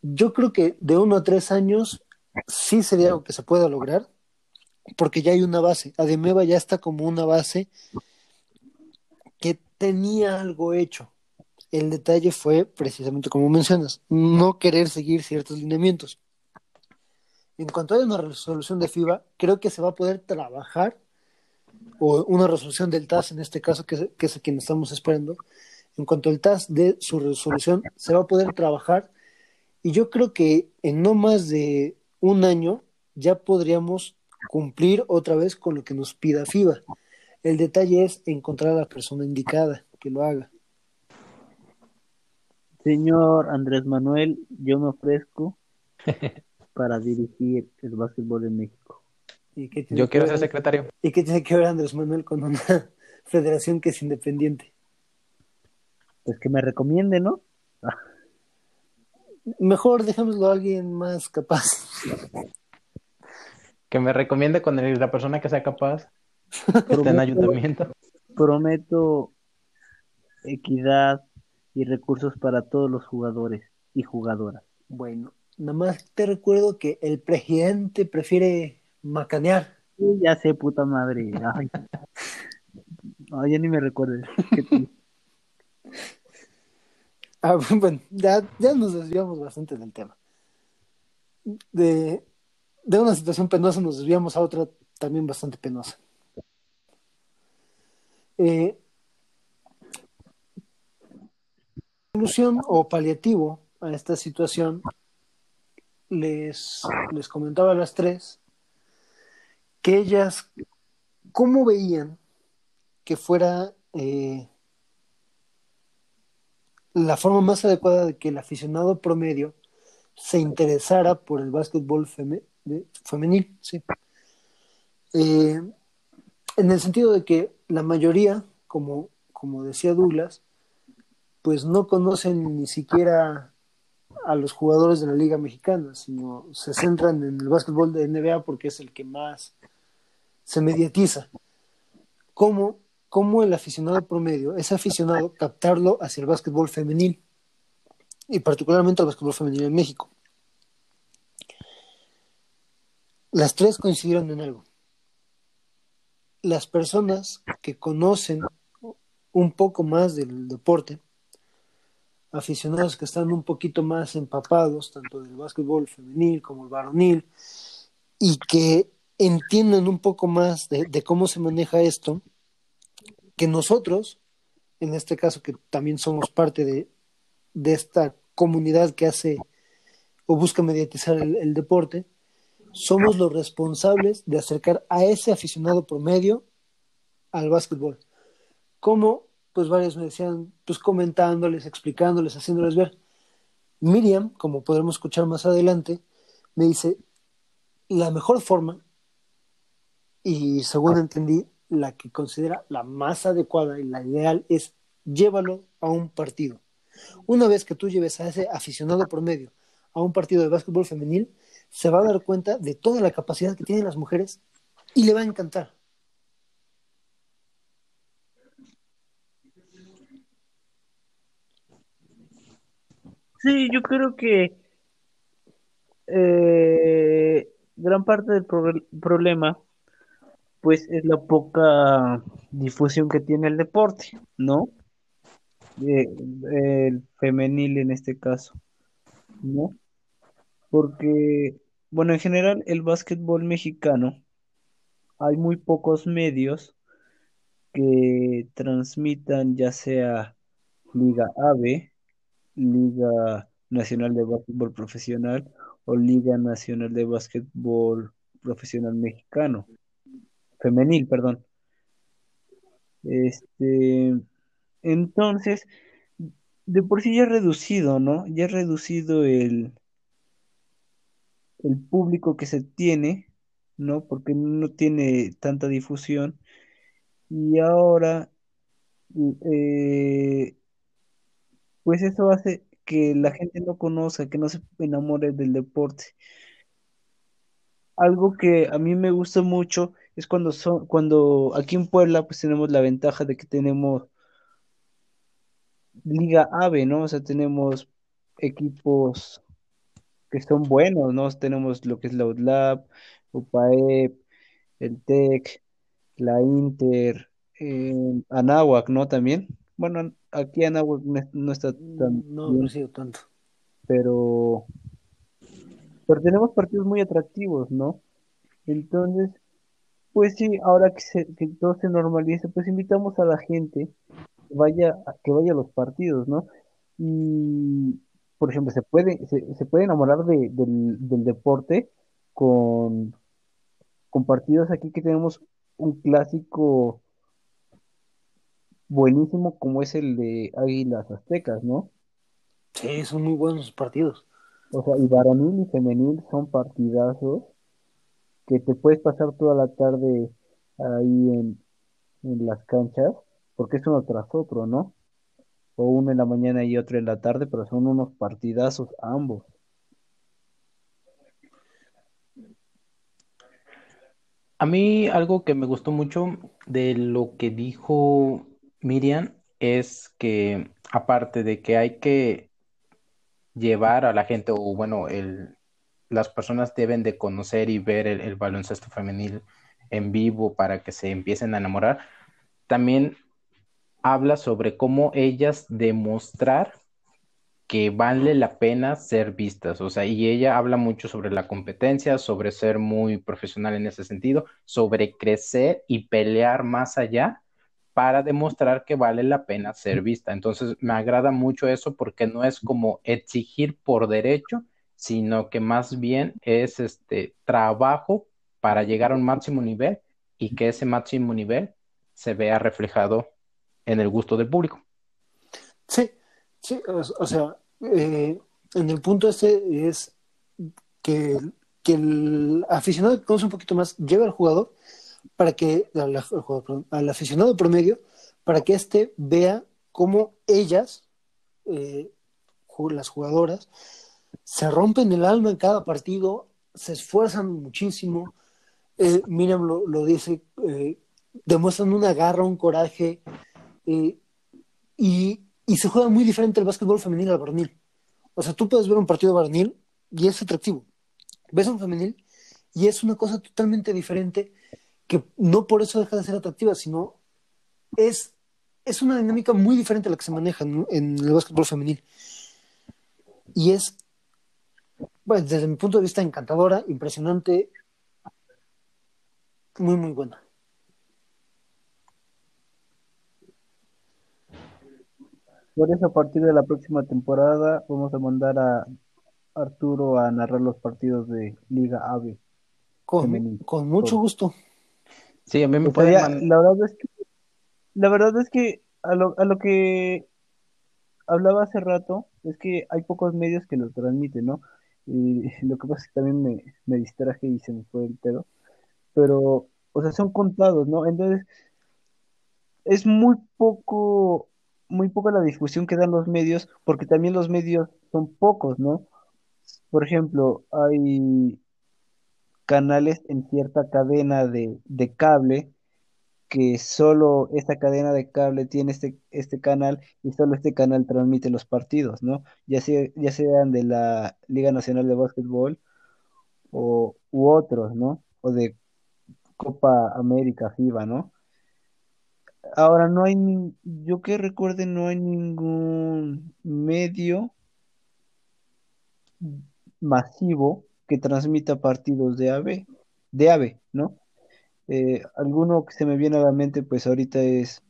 Speaker 1: Yo creo que de uno a tres años sí sería algo que se pueda lograr, porque ya hay una base. Ademeva ya está como una base que tenía algo hecho. El detalle fue precisamente como mencionas, no querer seguir ciertos lineamientos. En cuanto haya una resolución de FIBA, creo que se va a poder trabajar, o una resolución del TAS en este caso, que es, quien estamos esperando. En cuanto al TAS de su resolución, se va a poder trabajar y yo creo que en no más de un año ya podríamos cumplir otra vez con lo que nos pida FIBA. El detalle es encontrar a la persona indicada que lo haga.
Speaker 2: Señor Andrés Manuel, yo me ofrezco para dirigir el básquetbol en México.
Speaker 1: ¿Y qué tiene
Speaker 3: Yo quiero
Speaker 1: ver-
Speaker 3: ser secretario.
Speaker 1: ¿Y qué tiene que ver Andrés Manuel con una federación que es independiente?
Speaker 2: Pues que me recomiende, ¿no?
Speaker 1: Mejor dejémoslo a alguien más capaz.
Speaker 3: Que me recomiende con el- la persona que sea capaz. que esté en
Speaker 2: Prometo,
Speaker 3: ayuntamiento.
Speaker 2: prometo equidad y recursos para todos los jugadores y jugadoras.
Speaker 1: Bueno, nada más te recuerdo que el presidente prefiere macanear.
Speaker 2: Sí, ya sé, puta madre. Ay, ya ni me recuerdes.
Speaker 1: Ah, bueno, ya, ya nos desviamos bastante del tema. De, de una situación penosa nos desviamos a otra también bastante penosa. Eh, solución o paliativo a esta situación, les, les comentaba a las tres que ellas, ¿cómo veían que fuera eh, la forma más adecuada de que el aficionado promedio se interesara por el básquetbol femenil? Sí. Eh, en el sentido de que la mayoría, como, como decía Douglas, pues no conocen ni siquiera a los jugadores de la Liga Mexicana, sino se centran en el básquetbol de NBA porque es el que más se mediatiza. ¿Cómo, cómo el aficionado promedio, ese aficionado, captarlo hacia el básquetbol femenil? Y particularmente al básquetbol femenil en México. Las tres coincidieron en algo. Las personas que conocen un poco más del deporte, aficionados que están un poquito más empapados, tanto del básquetbol femenil como el varonil, y que entiendan un poco más de, cómo se maneja esto, que nosotros, en este caso que también somos parte de, de esta comunidad que hace o busca mediatizar el, el deporte, somos los responsables de acercar a ese aficionado promedio al básquetbol. Como, pues varios me decían, pues comentándoles, explicándoles, haciéndoles ver. Miriam, como podremos escuchar más adelante, me dice, la mejor forma, y según entendí, la que considera la más adecuada y la ideal es llévalo a un partido. Una vez que tú lleves a ese aficionado promedio a un partido de básquetbol femenil, se va a dar cuenta de toda la capacidad que tienen las mujeres y le va a encantar.
Speaker 2: Sí, yo creo que eh, gran parte del pro- problema pues es la poca difusión que tiene el deporte, ¿no? Eh, el femenil en este caso, ¿no? Porque, bueno, en general el básquetbol mexicano hay muy pocos medios que transmitan ya sea Liga AVE, Liga Nacional de Básquetbol Profesional o Liga Nacional de Básquetbol Profesional Mexicano, femenil, perdón. Este, entonces, de por sí ya es reducido, ¿no? Ya es reducido el, el público que se tiene, ¿no? Porque no tiene tanta difusión. Y ahora, eh, pues eso hace que la gente no conozca, que no se enamore del deporte. Algo que a mí me gusta mucho es cuando son, cuando aquí en Puebla pues tenemos la ventaja de que tenemos Liga AVE, ¿no? O sea, tenemos equipos que son buenos, ¿no? Tenemos lo que es la UDLAP, UPAEP, el TEC, la Inter, eh, Anáhuac, ¿no? También. Bueno, aquí Anáhuac no, no está tan
Speaker 1: No
Speaker 2: bien,
Speaker 1: ha sido tanto.
Speaker 2: pero, pero tenemos partidos muy atractivos, ¿no? Entonces, pues sí, ahora que, se, que todo se normalice, pues invitamos a la gente que vaya, a- que vaya a los partidos, ¿no? Y, por ejemplo, se puede, se, se puede enamorar de- del, del deporte con, con partidos aquí que tenemos un clásico buenísimo como es el de Águilas Aztecas, ¿no?
Speaker 1: Sí, son muy buenos los partidos.
Speaker 2: O sea, y varonil y femenil son partidazos que te puedes pasar toda la tarde ahí en, en las canchas, porque es uno tras otro, ¿no? O uno en la mañana y otro en la tarde, pero son unos partidazos ambos.
Speaker 3: A mí algo que me gustó mucho de lo que dijo Miriam es que aparte de que hay que llevar a la gente, o bueno, el, las personas deben de conocer y ver el, el baloncesto femenil en vivo para que se empiecen a enamorar, también habla sobre cómo ellas demostrar que vale la pena ser vistas, o sea, y ella habla mucho sobre la competencia, sobre ser muy profesional en ese sentido, sobre crecer y pelear más allá para demostrar que vale la pena ser vista. Entonces, me agrada mucho eso porque no es como exigir por derecho, sino que más bien es este trabajo para llegar a un máximo nivel y que ese máximo nivel se vea reflejado en el gusto del público.
Speaker 1: Sí, sí, o, o sea, eh, en el punto este es que, que, el aficionado que conoce un poquito más lleve al jugador para que, al, aficionado promedio, para que éste vea cómo ellas, eh, las jugadoras, se rompen el alma en cada partido, se esfuerzan muchísimo, eh, lo, lo dice, eh, demuestran una garra, un coraje, eh, y, y, se juega muy diferente el básquetbol femenil al varonil. O sea, tú puedes ver un partido varonil y es atractivo. Ves un femenil y es una cosa totalmente diferente que no por eso deja de ser atractiva, sino es, es una dinámica muy diferente a la que se maneja en, en el básquetbol femenil. Y es, bueno, desde mi punto de vista, encantadora, impresionante, muy, muy buena.
Speaker 2: Por eso, a partir de la próxima temporada, vamos a mandar a Arturo a narrar los partidos de Liga AVE.
Speaker 1: Con, con mucho gusto.
Speaker 3: Sí, a mí me
Speaker 2: o sea, puede la verdad es que la verdad es que a lo, a lo que hablaba hace rato es que hay pocos medios que lo transmiten, ¿no? Y lo que pasa es que también me, me distraje y se me fue el pedo. Pero, o sea, son contados, ¿no? Entonces, es muy poco, muy poca la difusión que dan los medios, porque también los medios son pocos, ¿no? Por ejemplo, hay canales en cierta cadena de, cable que solo esta cadena de cable tiene este, este canal y solo este canal transmite los partidos, ¿no? Ya, sea, ya sean de la Liga Nacional de Básquetbol o, u otros, ¿no? O de Copa América, FIBA, ¿no? Ahora no hay, yo que recuerde, no hay ningún medio masivo que transmita partidos de AVE, de AVE, ¿no? Eh, alguno que se me viene a la mente, pues ahorita es,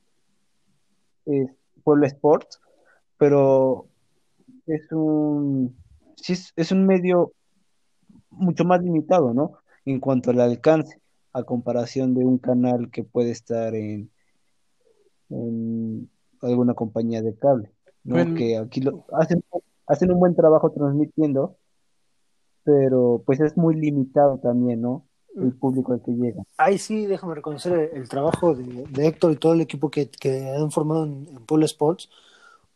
Speaker 2: es Puebla Sports, pero es un, sí es, es un medio mucho más limitado, ¿no? En cuanto al alcance, a comparación de un canal que puede estar en, en alguna compañía de cable, ¿no? Bueno. Que aquí lo, hacen, hacen un buen trabajo transmitiendo, pero pues es muy limitado también, ¿no? El público al que llega.
Speaker 1: Ahí sí, déjame reconocer el, el trabajo de, de, Héctor y todo el equipo que, que han formado en, en Puebla Sports,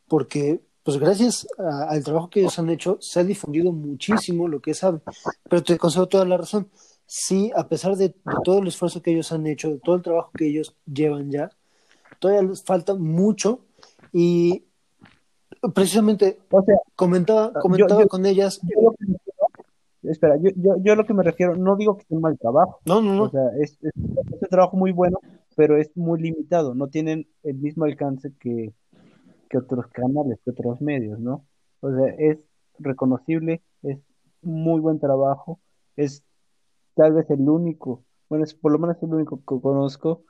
Speaker 1: porque pues gracias a, al trabajo que ellos han hecho, se ha difundido muchísimo lo que es AVE. Pero te concedo toda la razón. Sí, a pesar de, de, todo el esfuerzo que ellos han hecho, de todo el trabajo que ellos llevan ya, todavía les falta mucho y precisamente
Speaker 2: o sea,
Speaker 1: comentaba, comentaba yo, yo, con ellas.
Speaker 2: Yo espera, yo, yo, yo lo que me refiero, no digo que es un mal trabajo.
Speaker 1: No, no, no.
Speaker 2: O sea, es, es, es un trabajo muy bueno, pero es muy limitado. No tienen el mismo alcance que, que otros canales, que otros medios, ¿no? O sea, es reconocible, es muy buen trabajo, es tal vez el único, bueno, es por lo menos el único que conozco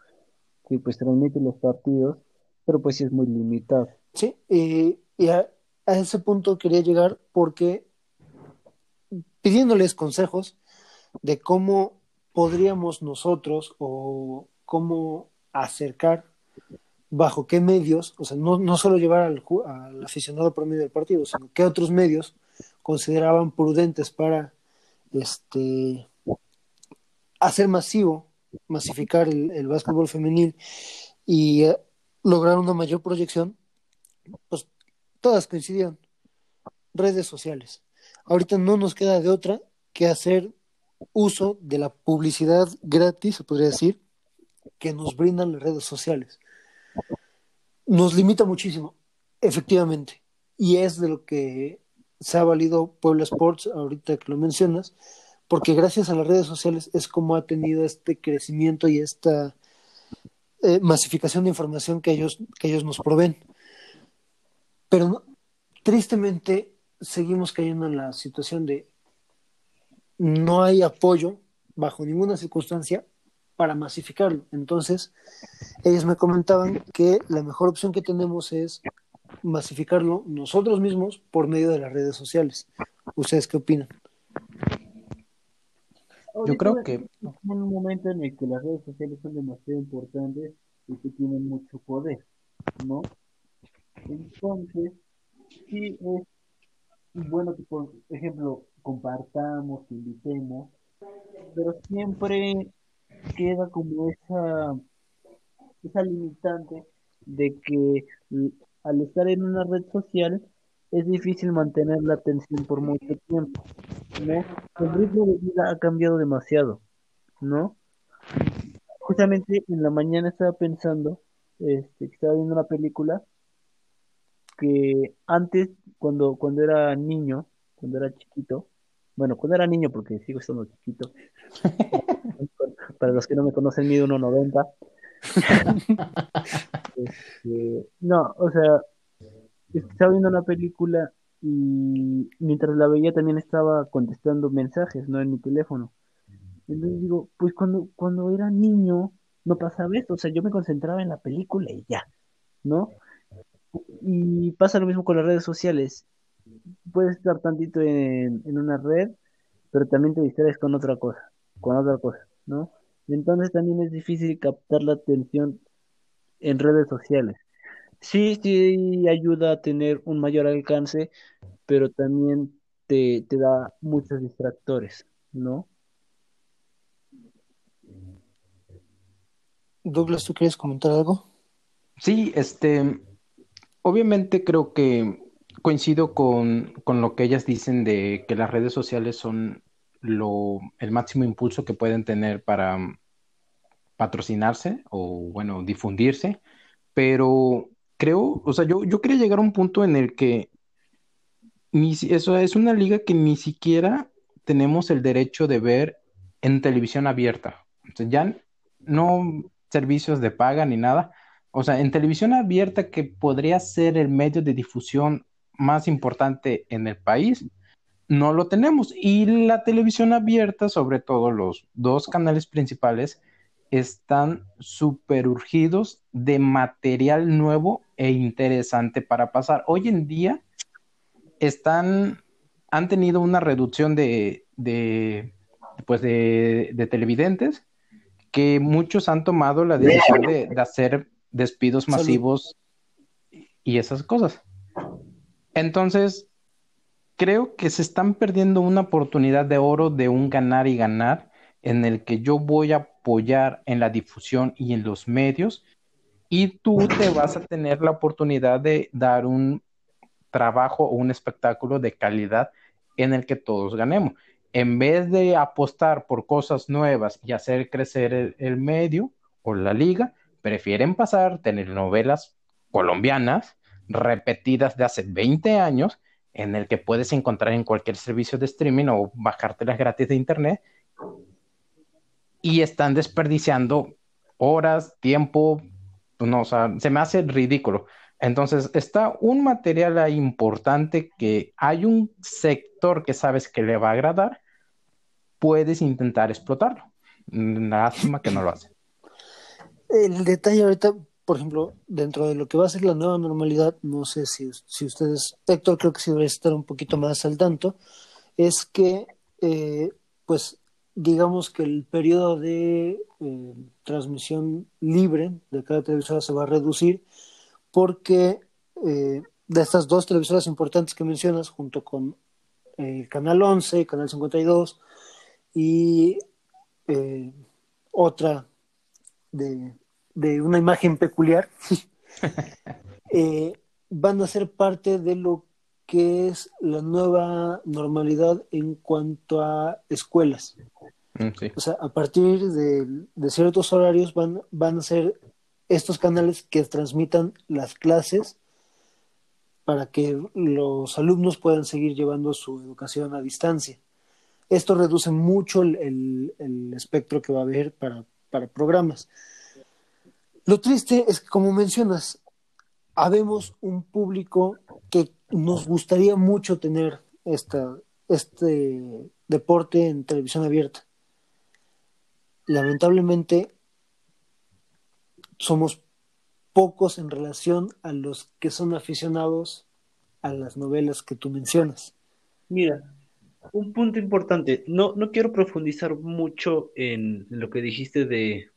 Speaker 2: que pues transmite los partidos, pero pues sí es muy limitado.
Speaker 1: Sí, y, y a, a, ese punto quería llegar porque pidiéndoles consejos de cómo podríamos nosotros o cómo acercar bajo qué medios, o sea, no, solo llevar al, al aficionado promedio del partido, sino qué otros medios consideraban prudentes para este hacer masivo, masificar el, básquetbol femenil y eh, lograr una mayor proyección, pues todas coincidieron. Redes sociales. Ahorita no nos queda de otra que hacer uso de la publicidad gratis, se podría decir, que nos brindan las redes sociales. Nos limita muchísimo, efectivamente, y es de lo que se ha valido Puebla Sports, ahorita que lo mencionas, porque gracias a las redes sociales es como ha tenido este crecimiento y esta eh, masificación de información que ellos, que ellos nos proveen. Pero tristemente seguimos cayendo en la situación de no hay apoyo bajo ninguna circunstancia para masificarlo. Entonces, ellos me comentaban que la mejor opción que tenemos es masificarlo nosotros mismos por medio de las redes sociales. ¿Ustedes qué opinan?
Speaker 3: Yo creo que...
Speaker 2: En un momento en el que las redes sociales son demasiado importantes y que tienen mucho poder, ¿no? Entonces, sí es bueno que, por ejemplo, compartamos, invitemos, pero siempre queda como esa, esa limitante de que al estar en una red social es difícil mantener la atención por mucho tiempo, ¿no? El ritmo de vida ha cambiado demasiado, ¿no? Justamente en la mañana estaba pensando, este, que estaba viendo una película que antes, cuando, cuando era niño, cuando era chiquito, bueno, cuando era niño, porque sigo estando chiquito, para los que no me conocen, mido 1,90. este, no, o sea, estaba viendo una película y mientras la veía también estaba contestando mensajes, ¿no? En mi teléfono. Entonces digo, pues cuando, cuando era niño no pasaba esto, o sea, yo me concentraba en la película y ya, ¿no? Y pasa lo mismo con las redes sociales. Puedes estar tantito en, en una red, pero también te distraes con otra cosa, con otra cosa, ¿no? Entonces también es difícil captar la atención en redes sociales. Sí, sí ayuda a tener un mayor alcance, pero también te, te da muchos distractores, ¿no?
Speaker 1: Douglas, ¿tú quieres comentar algo?
Speaker 3: Sí, este, obviamente creo que coincido con, con lo que ellas dicen de que las redes sociales son lo, el máximo impulso que pueden tener para patrocinarse o, bueno, difundirse, pero creo, o sea, yo, yo quería llegar a un punto en el que ni, eso es una liga que ni siquiera tenemos el derecho de ver en televisión abierta. O sea, ya no servicios de paga ni nada. O sea, en televisión abierta, que podría ser el medio de difusión más importante en el país, no lo tenemos. Y la televisión abierta, sobre todo los dos canales principales, están súper urgidos de material nuevo e interesante para pasar. Hoy en día están, han tenido una reducción de, de pues de, de televidentes que muchos han tomado la decisión de, hacer despidos masivos y esas cosas. Entonces, creo que se están perdiendo una oportunidad de oro de un ganar y ganar en el que yo voy a apoyar en la difusión y en los medios y tú te vas a tener la oportunidad de dar un trabajo o un espectáculo de calidad en el que todos ganemos en vez de apostar por cosas nuevas y hacer crecer el, medio o la liga, prefieren pasar telenovelas colombianas repetidas de hace 20 años en el que puedes encontrar en cualquier servicio de streaming o bajártelas gratis de internet y están desperdiciando horas, tiempo, no, se me hace ridículo. Entonces, está un material importante que hay un sector que sabes que le va a agradar puedes intentar explotarlo. Lástima que no lo hace.
Speaker 1: El detalle ahorita, por ejemplo, dentro de lo que va a ser la nueva normalidad, no sé si, si ustedes, Héctor, creo que sí debe estar un poquito más al tanto, es que, eh, pues, digamos que el periodo de eh, transmisión libre de cada televisora se va a reducir porque eh, de estas dos televisoras importantes que mencionas, junto con el Canal 11, Canal 52 y otra de, de, una imagen peculiar, van a ser parte de lo que es la nueva normalidad en cuanto a escuelas. Mm, o sea, a partir de, ciertos horarios van, van a ser estos canales que transmitan las clases para que los alumnos puedan seguir llevando su educación a distancia. Esto reduce mucho el, el, espectro que va a haber para, para programas. Lo triste es que, como mencionas, habemos un público que nos gustaría mucho tener esta, este deporte en televisión abierta. Lamentablemente, somos pocos en relación a los que son aficionados a las novelas que tú mencionas.
Speaker 2: Mira, un punto importante, no, no quiero profundizar mucho en lo que dijiste de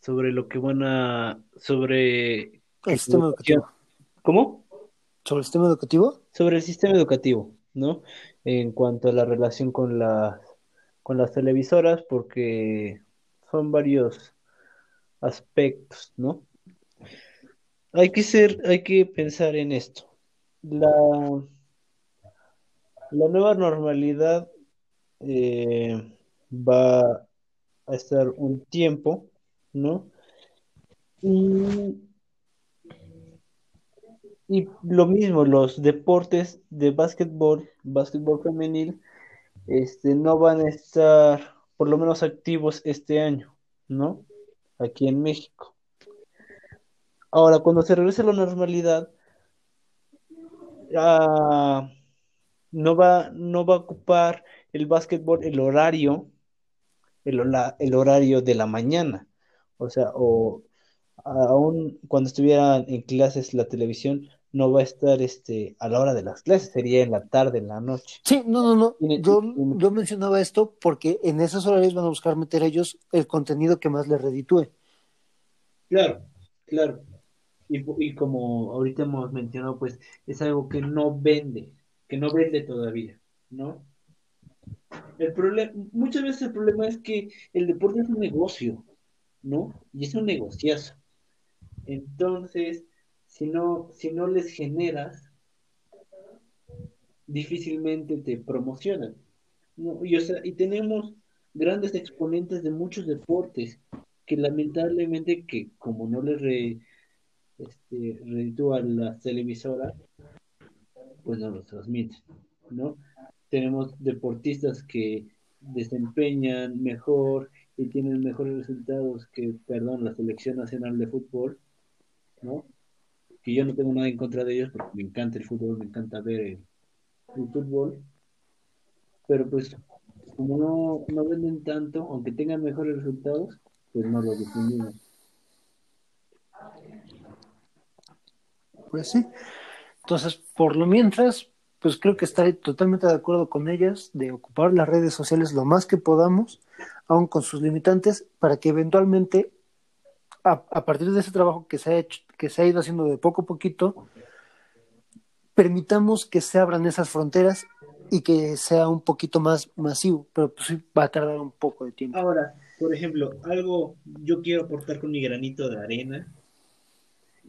Speaker 2: sobre lo que van a sobre
Speaker 1: el sistema educativo.
Speaker 2: ¿Cómo?
Speaker 1: ¿Sobre el sistema educativo?
Speaker 2: Sobre el sistema educativo, ¿no? En cuanto a la relación con las, con las televisoras, porque son varios aspectos, ¿no? Hay que ser, hay que pensar en esto. La, la nueva normalidad eh, va a estar un tiempo, ¿no? Y lo mismo, los deportes de básquetbol, básquetbol femenil, este, no van a estar por lo menos activos este año, ¿no? Aquí en México. Ahora, cuando se regrese a la normalidad, ah, no, va, no va a ocupar el básquetbol el horario, el, el horario de la mañana. O sea, o aún cuando estuviera en clases la televisión, no va a estar este a la hora de las clases, sería en la tarde, en la noche.
Speaker 1: Sí, no, no, no. Yo, yo mencionaba esto porque en esos horarios van a buscar meter ellos el contenido que más les reditúe.
Speaker 2: Claro, claro. Y, y como ahorita hemos mencionado, pues es algo que no vende, que no vende todavía, ¿no? El problema, muchas veces el problema es que el deporte es un negocio, ¿no? Y es un negociazo. Entonces, si no, si no les generas, difícilmente te promocionan. Y, y tenemos grandes exponentes de muchos deportes que lamentablemente que como no les re, este, reditúan las televisoras, pues no los transmiten, ¿no? Tenemos deportistas que desempeñan mejor y tienen mejores resultados que, perdón, la selección nacional de fútbol, ¿no? que yo no tengo nada en contra de ellos porque me encanta el fútbol, me encanta ver el, fútbol, pero pues como no, no venden tanto, aunque tengan mejores resultados, pues no lo difundimos.
Speaker 1: Pues sí. Entonces, por lo mientras, pues creo que estaré totalmente de acuerdo con ellas de ocupar las redes sociales lo más que podamos, aun con sus limitantes, para que eventualmente, a, a partir de ese trabajo que se ha hecho, que se ha ido haciendo de poco a poquito, permitamos que se abran esas fronteras y que sea un poquito más masivo, pero pues sí va a tardar un poco de tiempo.
Speaker 2: Ahora, por ejemplo, algo yo quiero aportar con mi granito de arena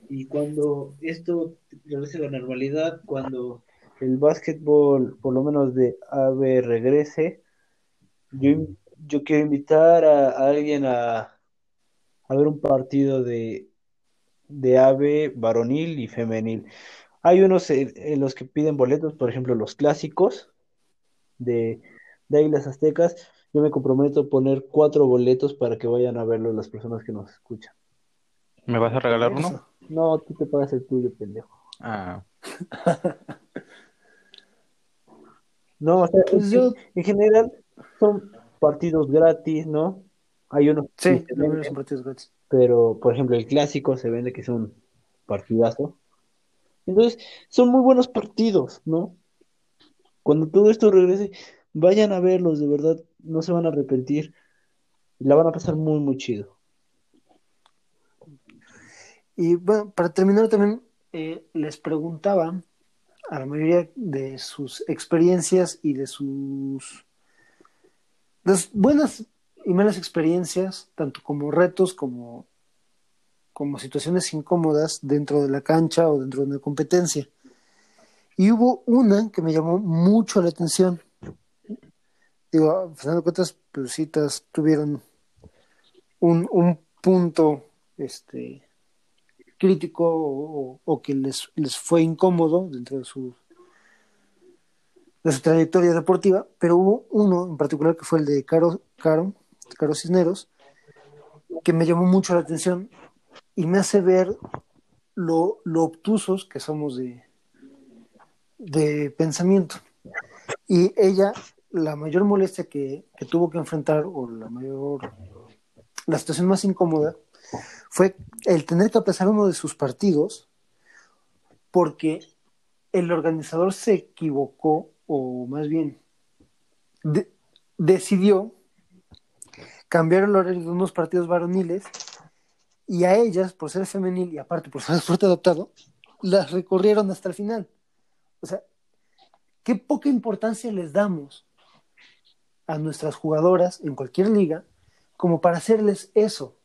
Speaker 2: y cuando esto regrese a la normalidad, cuando el básquetbol, por lo menos de AVE, regrese, yo, yo quiero invitar a, a alguien a, a ver un partido de de ave varonil y femenil. Hay unos en, los que piden boletos, por ejemplo, los clásicos de, de Águilas Aztecas. Yo me comprometo a poner cuatro boletos para que vayan a verlo las personas que nos escuchan.
Speaker 3: ¿Me vas a regalar uno?
Speaker 2: No, tú te pagas el tuyo, pendejo.
Speaker 3: Ah.
Speaker 2: no, o sea, pues en general son partidos gratis, ¿no? Hay unos.
Speaker 1: Sí, son partidos gratis
Speaker 2: pero por ejemplo el clásico se vende que es un partidazo. Entonces, son muy buenos partidos, ¿no? Cuando todo esto regrese, Vayan a verlos, de verdad, no se van a arrepentir. La van a pasar muy, muy chido.
Speaker 1: Y bueno, para terminar también eh, les preguntaba a la mayoría de sus experiencias y de sus, buenas y malas experiencias, tanto como retos como, como situaciones incómodas dentro de la cancha o dentro de una competencia. Y hubo una que me llamó mucho la atención. Digo, a final de cuentas, pues citas tuvieron un, un punto este, crítico o, que les, les, fue incómodo dentro de su, de su trayectoria deportiva, pero hubo uno en particular que fue el de Caro, Caro, Caro Cisneros, que me llamó mucho la atención y me hace ver lo, lo obtusos que somos de, de pensamiento. Y ella, la mayor molestia que, que, tuvo que enfrentar, o la mayor, la situación más incómoda, fue el tener que aplazar uno de sus partidos porque el organizador se equivocó, o más bien de, decidió cambiar el horario de unos partidos varoniles y a ellas, por ser femenil y aparte por ser fuerte adoptado, las recorrieron hasta el final. O sea, qué poca importancia les damos a nuestras jugadoras en cualquier liga como para hacerles eso.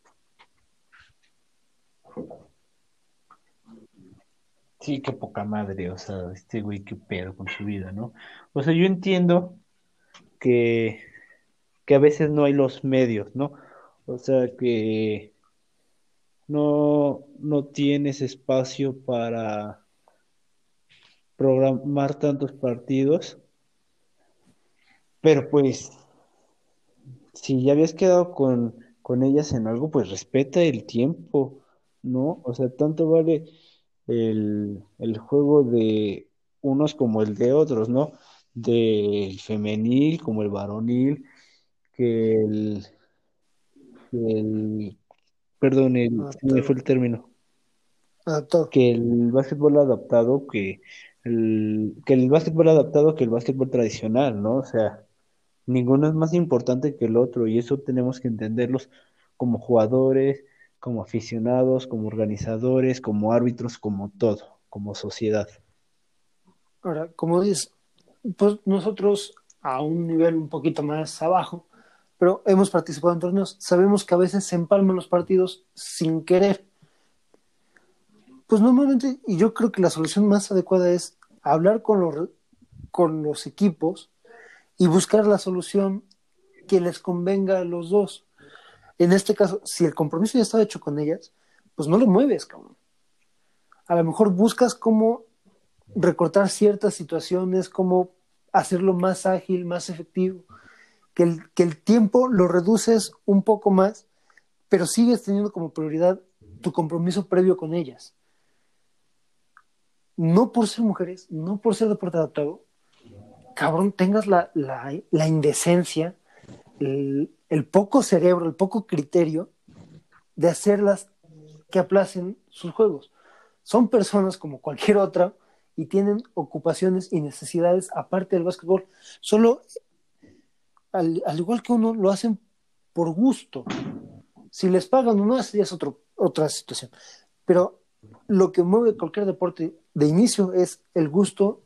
Speaker 2: Sí, qué poca madre, o sea, este güey qué pedo con su vida, ¿no? O sea, yo entiendo que, que a veces no hay los medios, ¿no? O sea, que no, no tienes espacio para programar tantos partidos. Pero pues, si ya habías quedado con, con ellas en algo, pues respeta el tiempo, ¿no? O sea, tanto vale el, el juego de unos como el de otros, ¿no? Del femenil como el varonil, que el, el perdón, el, me fue el término.
Speaker 1: Adaptado.
Speaker 2: Que el básquetbol adaptado, que el, que el básquetbol adaptado que el básquetbol tradicional, ¿no? O sea, ninguno es más importante que el otro y eso tenemos que entenderlos como jugadores, como aficionados, como organizadores, como árbitros, como todo, como sociedad.
Speaker 1: Ahora, como dices, pues nosotros a un nivel un poquito más abajo, pero hemos participado en torneos, sabemos que a veces se empalman los partidos sin querer. Pues normalmente, y yo creo que la solución más adecuada es hablar con los, con los equipos y buscar la solución que les convenga a los dos. En este caso, si el compromiso ya está hecho con ellas, pues no lo mueves, cabrón. A lo mejor buscas cómo recortar ciertas situaciones, cómo hacerlo más ágil, más efectivo, que el, que el tiempo lo reduces un poco más, pero sigues teniendo como prioridad tu compromiso previo con ellas no por ser mujeres, no por ser deporte adaptado, cabrón, tengas la, la, la indecencia, el, el, poco cerebro, el poco criterio de hacerlas que aplacen sus juegos. Son personas como cualquier otra y tienen ocupaciones y necesidades aparte del básquetbol. Solo, al, al igual que uno, lo hacen por gusto. Si les pagan o no, esa es otro, otra situación. Pero lo que mueve cualquier deporte de inicio es el gusto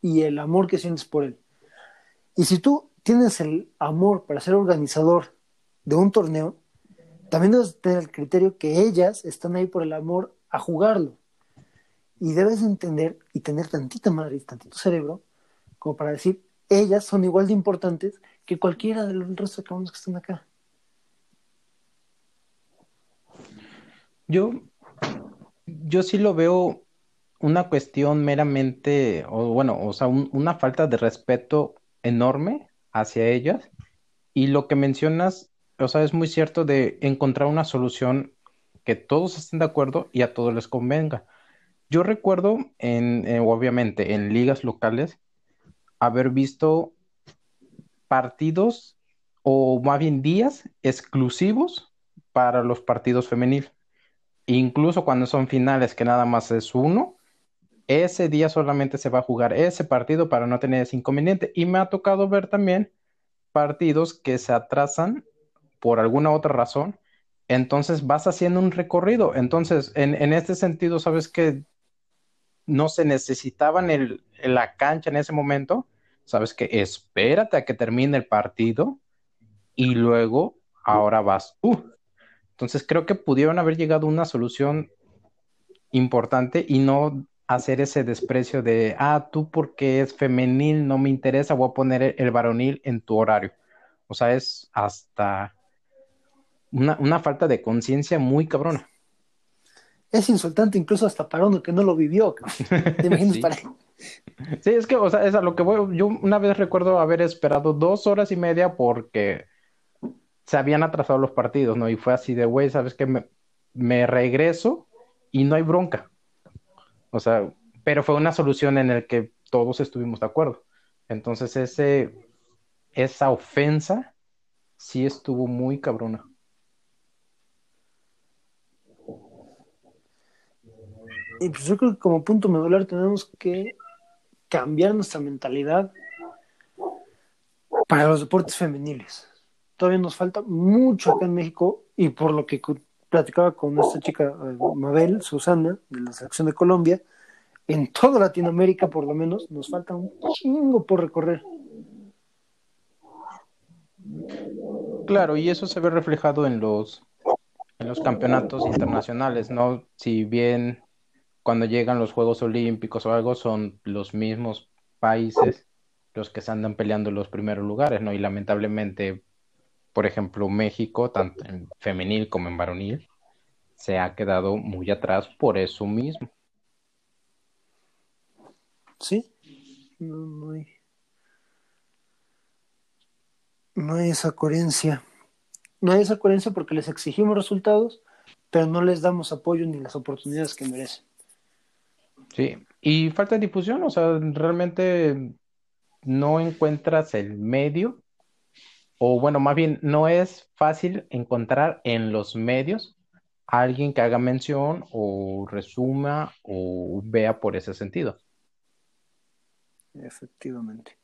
Speaker 1: y el amor que sientes por él. Y si tú tienes el amor para ser organizador de un torneo, también debes tener el criterio que ellas están ahí por el amor a jugarlo. Y debes entender y tener tantita madre tantito cerebro como para decir, ellas son igual de importantes que cualquiera de los resto de cabrones que están acá.
Speaker 3: Yo yo sí lo veo una cuestión meramente, o bueno, o sea, un, una falta de respeto enorme hacia ellas. Y lo que mencionas, o sea, es muy cierto de encontrar una solución que todos estén de acuerdo y a todos les convenga. Yo recuerdo, en, eh, obviamente, en ligas locales, haber visto partidos o más bien días exclusivos para los partidos femeniles incluso cuando son finales que nada más es uno, ese día solamente se va a jugar ese partido para no tener ese inconveniente. Y me ha tocado ver también partidos que se atrasan por alguna otra razón. Entonces vas haciendo un recorrido. Entonces, en, en este sentido, sabes que no se necesitaban el, la cancha en ese momento. Sabes que espérate a que termine el partido y luego ahora vas tú. Entonces creo que pudieron haber llegado a una solución importante y no hacer ese desprecio de, ah, tú porque es femenil no me interesa, voy a poner el varonil en tu horario. O sea, es hasta una, falta de conciencia muy cabrona.
Speaker 1: Es insultante incluso hasta para uno que no lo vivió. ¿Te imaginas
Speaker 3: sí.
Speaker 1: para...
Speaker 3: Sí, es que, o sea, es a lo que voy. Yo una vez recuerdo haber esperado dos horas y media porque se habían atrasado los partidos, ¿no? Y fue así de, güey, ¿sabes qué? Me, me regreso y no hay bronca. O sea, pero fue una solución en la que todos estuvimos de acuerdo. Entonces, ese, esa ofensa sí estuvo muy cabrona.
Speaker 1: Y pues yo creo que como punto medular tenemos que cambiar nuestra mentalidad para los deportes femeniles. Todavía nos falta mucho acá en México y por lo que platicaba con esta chica eh, Mabel Susana de la selección de Colombia, en toda Latinoamérica por lo menos nos falta un chingo por recorrer.
Speaker 3: Claro, y eso se ve reflejado en los en los campeonatos internacionales, ¿no? Si bien cuando llegan los Juegos Olímpicos o algo son los mismos países los que se andan peleando los primeros lugares, ¿no? Y lamentablemente, por ejemplo, México, tanto en femenil como en varonil, se ha quedado muy atrás por eso mismo.
Speaker 1: Sí, no, no hay. No hay esa coherencia. No hay esa coherencia porque les exigimos resultados, pero no les damos apoyo ni las oportunidades que merecen.
Speaker 3: Sí, y falta de difusión, o sea, realmente no encuentras el medio, o bueno, más bien no es fácil encontrar en los medios a alguien que haga mención o resuma o vea por ese sentido.
Speaker 1: Efectivamente.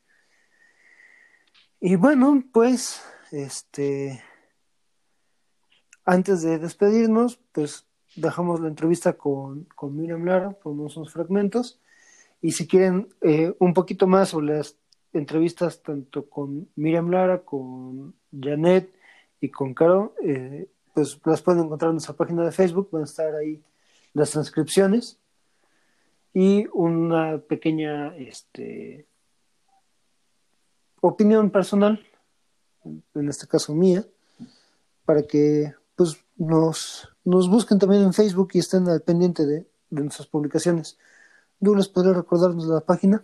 Speaker 1: Y bueno, pues, este, antes de despedirnos, pues dejamos la entrevista con, con Miriam Lara, ponemos unos fragmentos, y si quieren eh, un poquito más sobre las entrevistas tanto con Miriam Lara, con Janet y con Caro, eh, pues las pueden encontrar en nuestra página de Facebook, van a estar ahí las transcripciones y una pequeña este, opinión personal, en este caso mía, para que pues nos, nos busquen también en Facebook y estén al pendiente de, de nuestras publicaciones. Douglas, ¿podría recordarnos la página?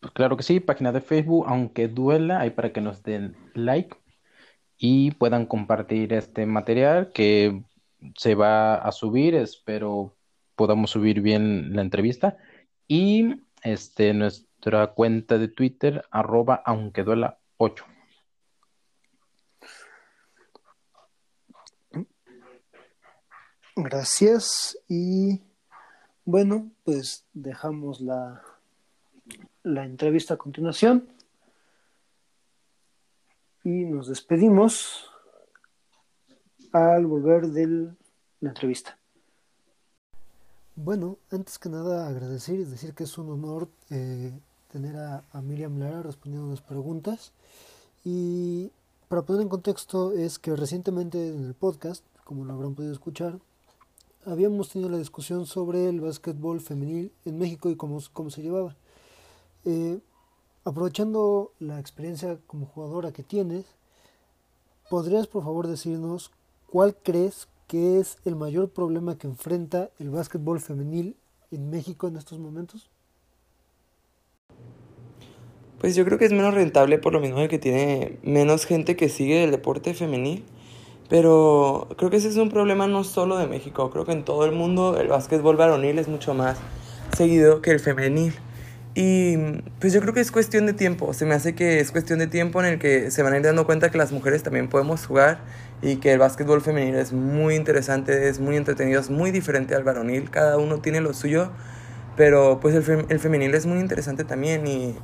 Speaker 3: Pues claro que sí, página de Facebook, aunque duela, ahí para que nos den like y puedan compartir este material que se va a subir, espero podamos subir bien la entrevista y este nuestra cuenta de Twitter arroba aunque duela 8.
Speaker 1: Gracias y bueno, pues dejamos la, la entrevista a continuación y nos despedimos al volver de la entrevista. Bueno, antes que nada agradecer y decir que es un honor eh, tener a, a, Miriam Lara respondiendo las preguntas. Y para poner en contexto es que recientemente en el podcast, como lo habrán podido escuchar, habíamos tenido la discusión sobre el básquetbol femenil en México y cómo, cómo se llevaba. Eh, aprovechando la experiencia como jugadora que tienes, ¿podrías por favor decirnos cuál crees que es el mayor problema que enfrenta el básquetbol femenil en México en estos momentos?
Speaker 4: Pues yo creo que es menos rentable por lo mismo de que tiene menos gente que sigue el deporte femenil. Pero creo que ese es un problema no solo de México, creo que en todo el mundo el básquetbol varonil es mucho más seguido que el femenil. Y pues yo creo que es cuestión de tiempo, se me hace que es cuestión de tiempo en el que se van a ir dando cuenta que las mujeres también podemos jugar y que el básquetbol femenil es muy interesante, es muy entretenido, es muy diferente al varonil, cada uno tiene lo suyo, Pero pues el, el femenil es muy interesante también y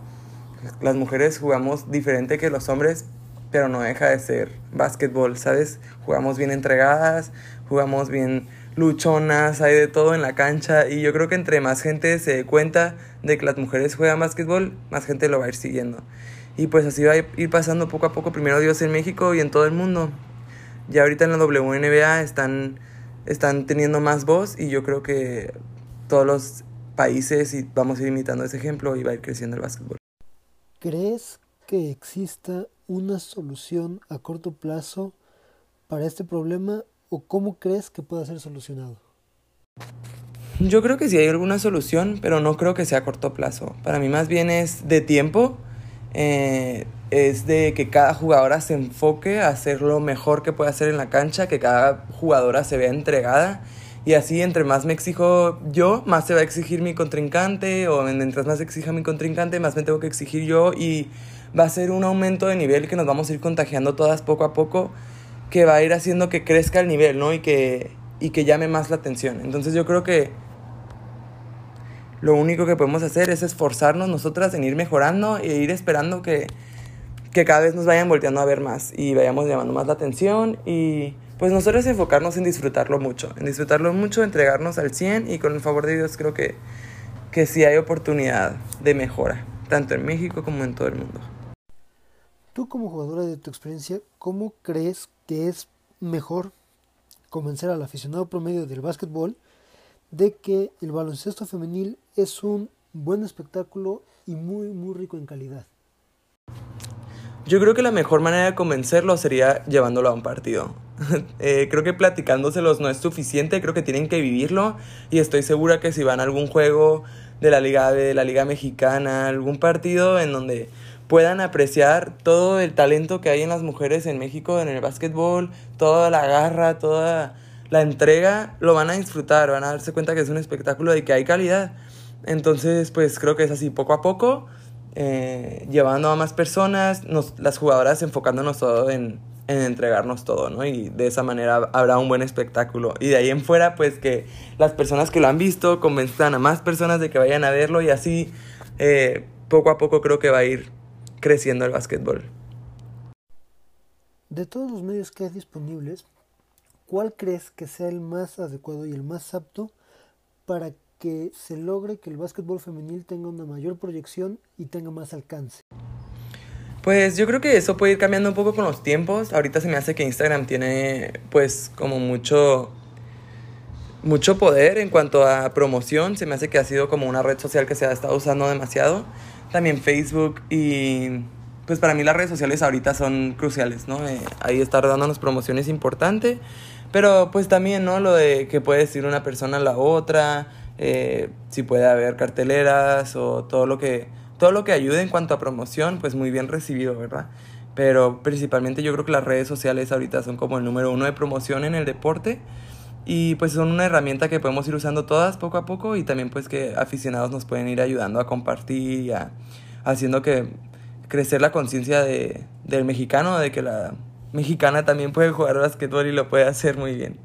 Speaker 4: las mujeres jugamos diferente que los hombres, pero no deja de ser básquetbol, ¿sabes? Jugamos bien entregadas, jugamos bien luchonas, hay de todo en la cancha y yo creo que entre más gente se dé cuenta de que las mujeres juegan básquetbol, más gente lo va a ir siguiendo. Y pues así va a ir pasando poco a poco, primero Dios en México y en todo el mundo. Ya ahorita en la WNBA están, están teniendo más voz y yo creo que todos los países y vamos a ir imitando ese ejemplo y va a ir creciendo el básquetbol.
Speaker 1: ¿Crees que exista una solución a corto plazo para este problema o cómo crees que pueda ser solucionado?
Speaker 4: Yo creo que sí hay alguna solución, pero no creo que sea a corto plazo. Para mí más bien es de tiempo, eh, es de que cada jugadora se enfoque a hacer lo mejor que puede hacer en la cancha, que cada jugadora se vea entregada y así entre más me exijo yo, más se va a exigir mi contrincante o mientras más exija mi contrincante, más me tengo que exigir yo y va a ser un aumento de nivel que nos vamos a ir contagiando todas poco a poco que va a ir haciendo que crezca el nivel, ¿no? Y que, y que llame más la atención. Entonces yo creo que lo único que podemos hacer es esforzarnos nosotras en ir mejorando e ir esperando que, que cada vez nos vayan volteando a ver más y vayamos llamando más la atención y pues nosotros enfocarnos en disfrutarlo mucho, en disfrutarlo mucho, entregarnos al 100 y con el favor de Dios creo que, que sí hay oportunidad de mejora, tanto en México como en todo el mundo.
Speaker 1: Tú como jugadora de tu experiencia, ¿cómo crees que es mejor convencer al aficionado promedio del básquetbol de que el baloncesto femenil es un buen espectáculo y muy muy rico en calidad?
Speaker 4: Yo creo que la mejor manera de convencerlo sería llevándolo a un partido. Eh, creo que platicándoselos no es suficiente, creo que tienen que vivirlo y estoy segura que si van a algún juego de la Liga de la Liga Mexicana, algún partido en donde puedan apreciar todo el talento que hay en las mujeres en México en el básquetbol, toda la garra, toda la entrega, lo van a disfrutar, van a darse cuenta que es un espectáculo y que hay calidad. Entonces, pues creo que es así poco a poco eh, llevando a más personas, las jugadoras enfocándonos todo en, en, entregarnos todo, ¿no? Y de esa manera habrá un buen espectáculo. Y de ahí en fuera, pues que las personas que lo han visto convenzan a más personas de que vayan a verlo y así eh, poco a poco creo que va a ir creciendo el básquetbol.
Speaker 1: De todos los medios que hay disponibles, ¿cuál crees que sea el más adecuado y el más apto para que se logre que el básquetbol femenil tenga una mayor proyección y tenga más alcance?
Speaker 4: Pues yo creo que eso puede ir cambiando un poco con los tiempos. Ahorita se me hace que Instagram tiene pues como mucho mucho poder en cuanto a promoción. Se me hace que ha sido como una red social que se ha estado usando demasiado. También Facebook y pues para mí las redes sociales ahorita son cruciales, ¿no? Eh, ahí está dándonos promociones importante. Pero pues también, ¿no? Lo de que puede decir una persona a la otra, eh, si puede haber carteleras o todo lo que todo lo que ayude en cuanto a promoción, pues muy bien recibido, ¿verdad? Pero principalmente yo creo que las redes sociales ahorita son como el número uno de promoción en el deporte y pues son una herramienta que podemos ir usando todas poco a poco y también pues que aficionados nos pueden ir ayudando a compartir y a, haciendo que crecer la conciencia de, del mexicano, de que la mexicana también puede jugar basquetbol y lo puede hacer muy bien.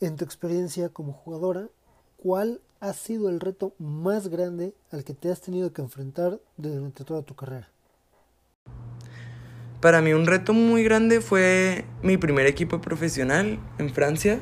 Speaker 1: En tu experiencia como jugadora, ¿cuál ha sido el reto más grande al que te has tenido que enfrentar durante toda tu carrera?
Speaker 4: Para mí un reto muy grande fue mi primer equipo profesional en Francia.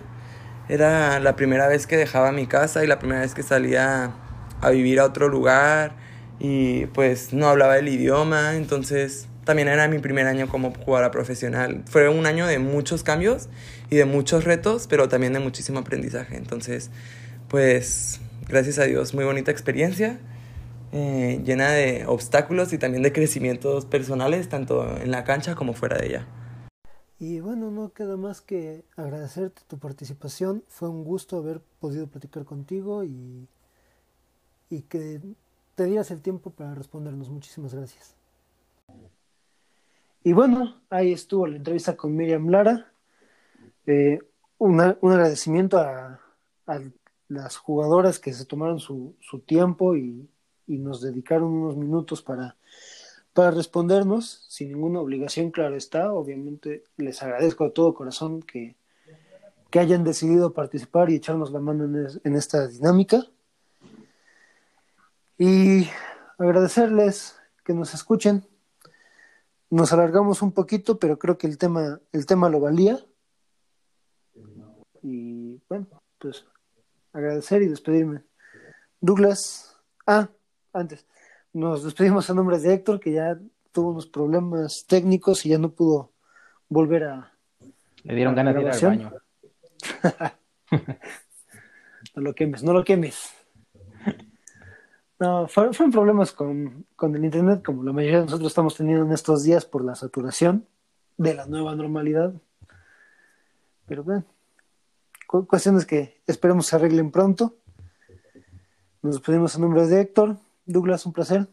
Speaker 4: Era la primera vez que dejaba mi casa y la primera vez que salía a vivir a otro lugar y pues no hablaba el idioma, entonces también era mi primer año como jugadora profesional. Fue un año de muchos cambios y de muchos retos, pero también de muchísimo aprendizaje. Entonces, pues gracias a Dios, muy bonita experiencia, eh, llena de obstáculos y también de crecimientos personales, tanto en la cancha como fuera de ella.
Speaker 1: Y bueno, no queda más que agradecerte tu participación. Fue un gusto haber podido platicar contigo y, y que te dieras el tiempo para respondernos. Muchísimas gracias. Y bueno, ahí estuvo la entrevista con Miriam Lara. Eh, un agradecimiento a, a las jugadoras que se tomaron su, su tiempo y, y, nos dedicaron unos minutos para, para respondernos, sin ninguna obligación, claro está. Obviamente les agradezco de todo corazón que, que hayan decidido participar y echarnos la mano en, en esta dinámica. Y agradecerles que nos escuchen. Nos alargamos un poquito, pero creo que el tema, el tema lo valía. Y bueno, pues agradecer y despedirme. Douglas, ah, antes, nos despedimos a nombre de Héctor, que ya tuvo unos problemas técnicos y ya no pudo volver a.
Speaker 3: Le dieron ganas de ir al baño.
Speaker 1: no lo quemes, no lo quemes. No, fueron problemas con, con, el Internet, como la mayoría de nosotros estamos teniendo en estos días por la saturación de la nueva normalidad. Pero bueno, cuestiones que esperemos se arreglen pronto. Nos despedimos en nombre de Héctor. Douglas, un placer.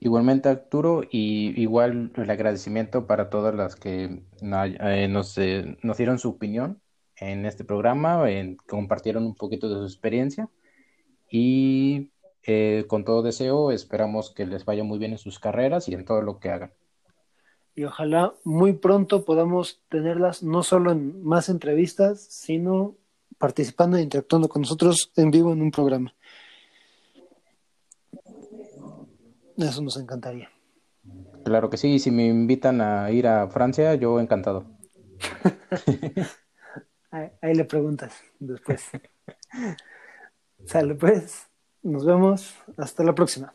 Speaker 3: Igualmente, Arturo, y igual el agradecimiento para todas las que eh, nos, eh, nos dieron su opinión en este programa, en, compartieron un poquito de su experiencia y eh, con todo deseo esperamos que les vaya muy bien en sus carreras y en todo lo que hagan.
Speaker 1: Y ojalá muy pronto podamos tenerlas no solo en más entrevistas, sino participando e interactuando con nosotros en vivo en un programa. Eso nos encantaría.
Speaker 3: Claro que sí, y si me invitan a ir a Francia, yo encantado.
Speaker 1: ahí, le preguntas después. Sale pues, nos vemos, hasta la próxima.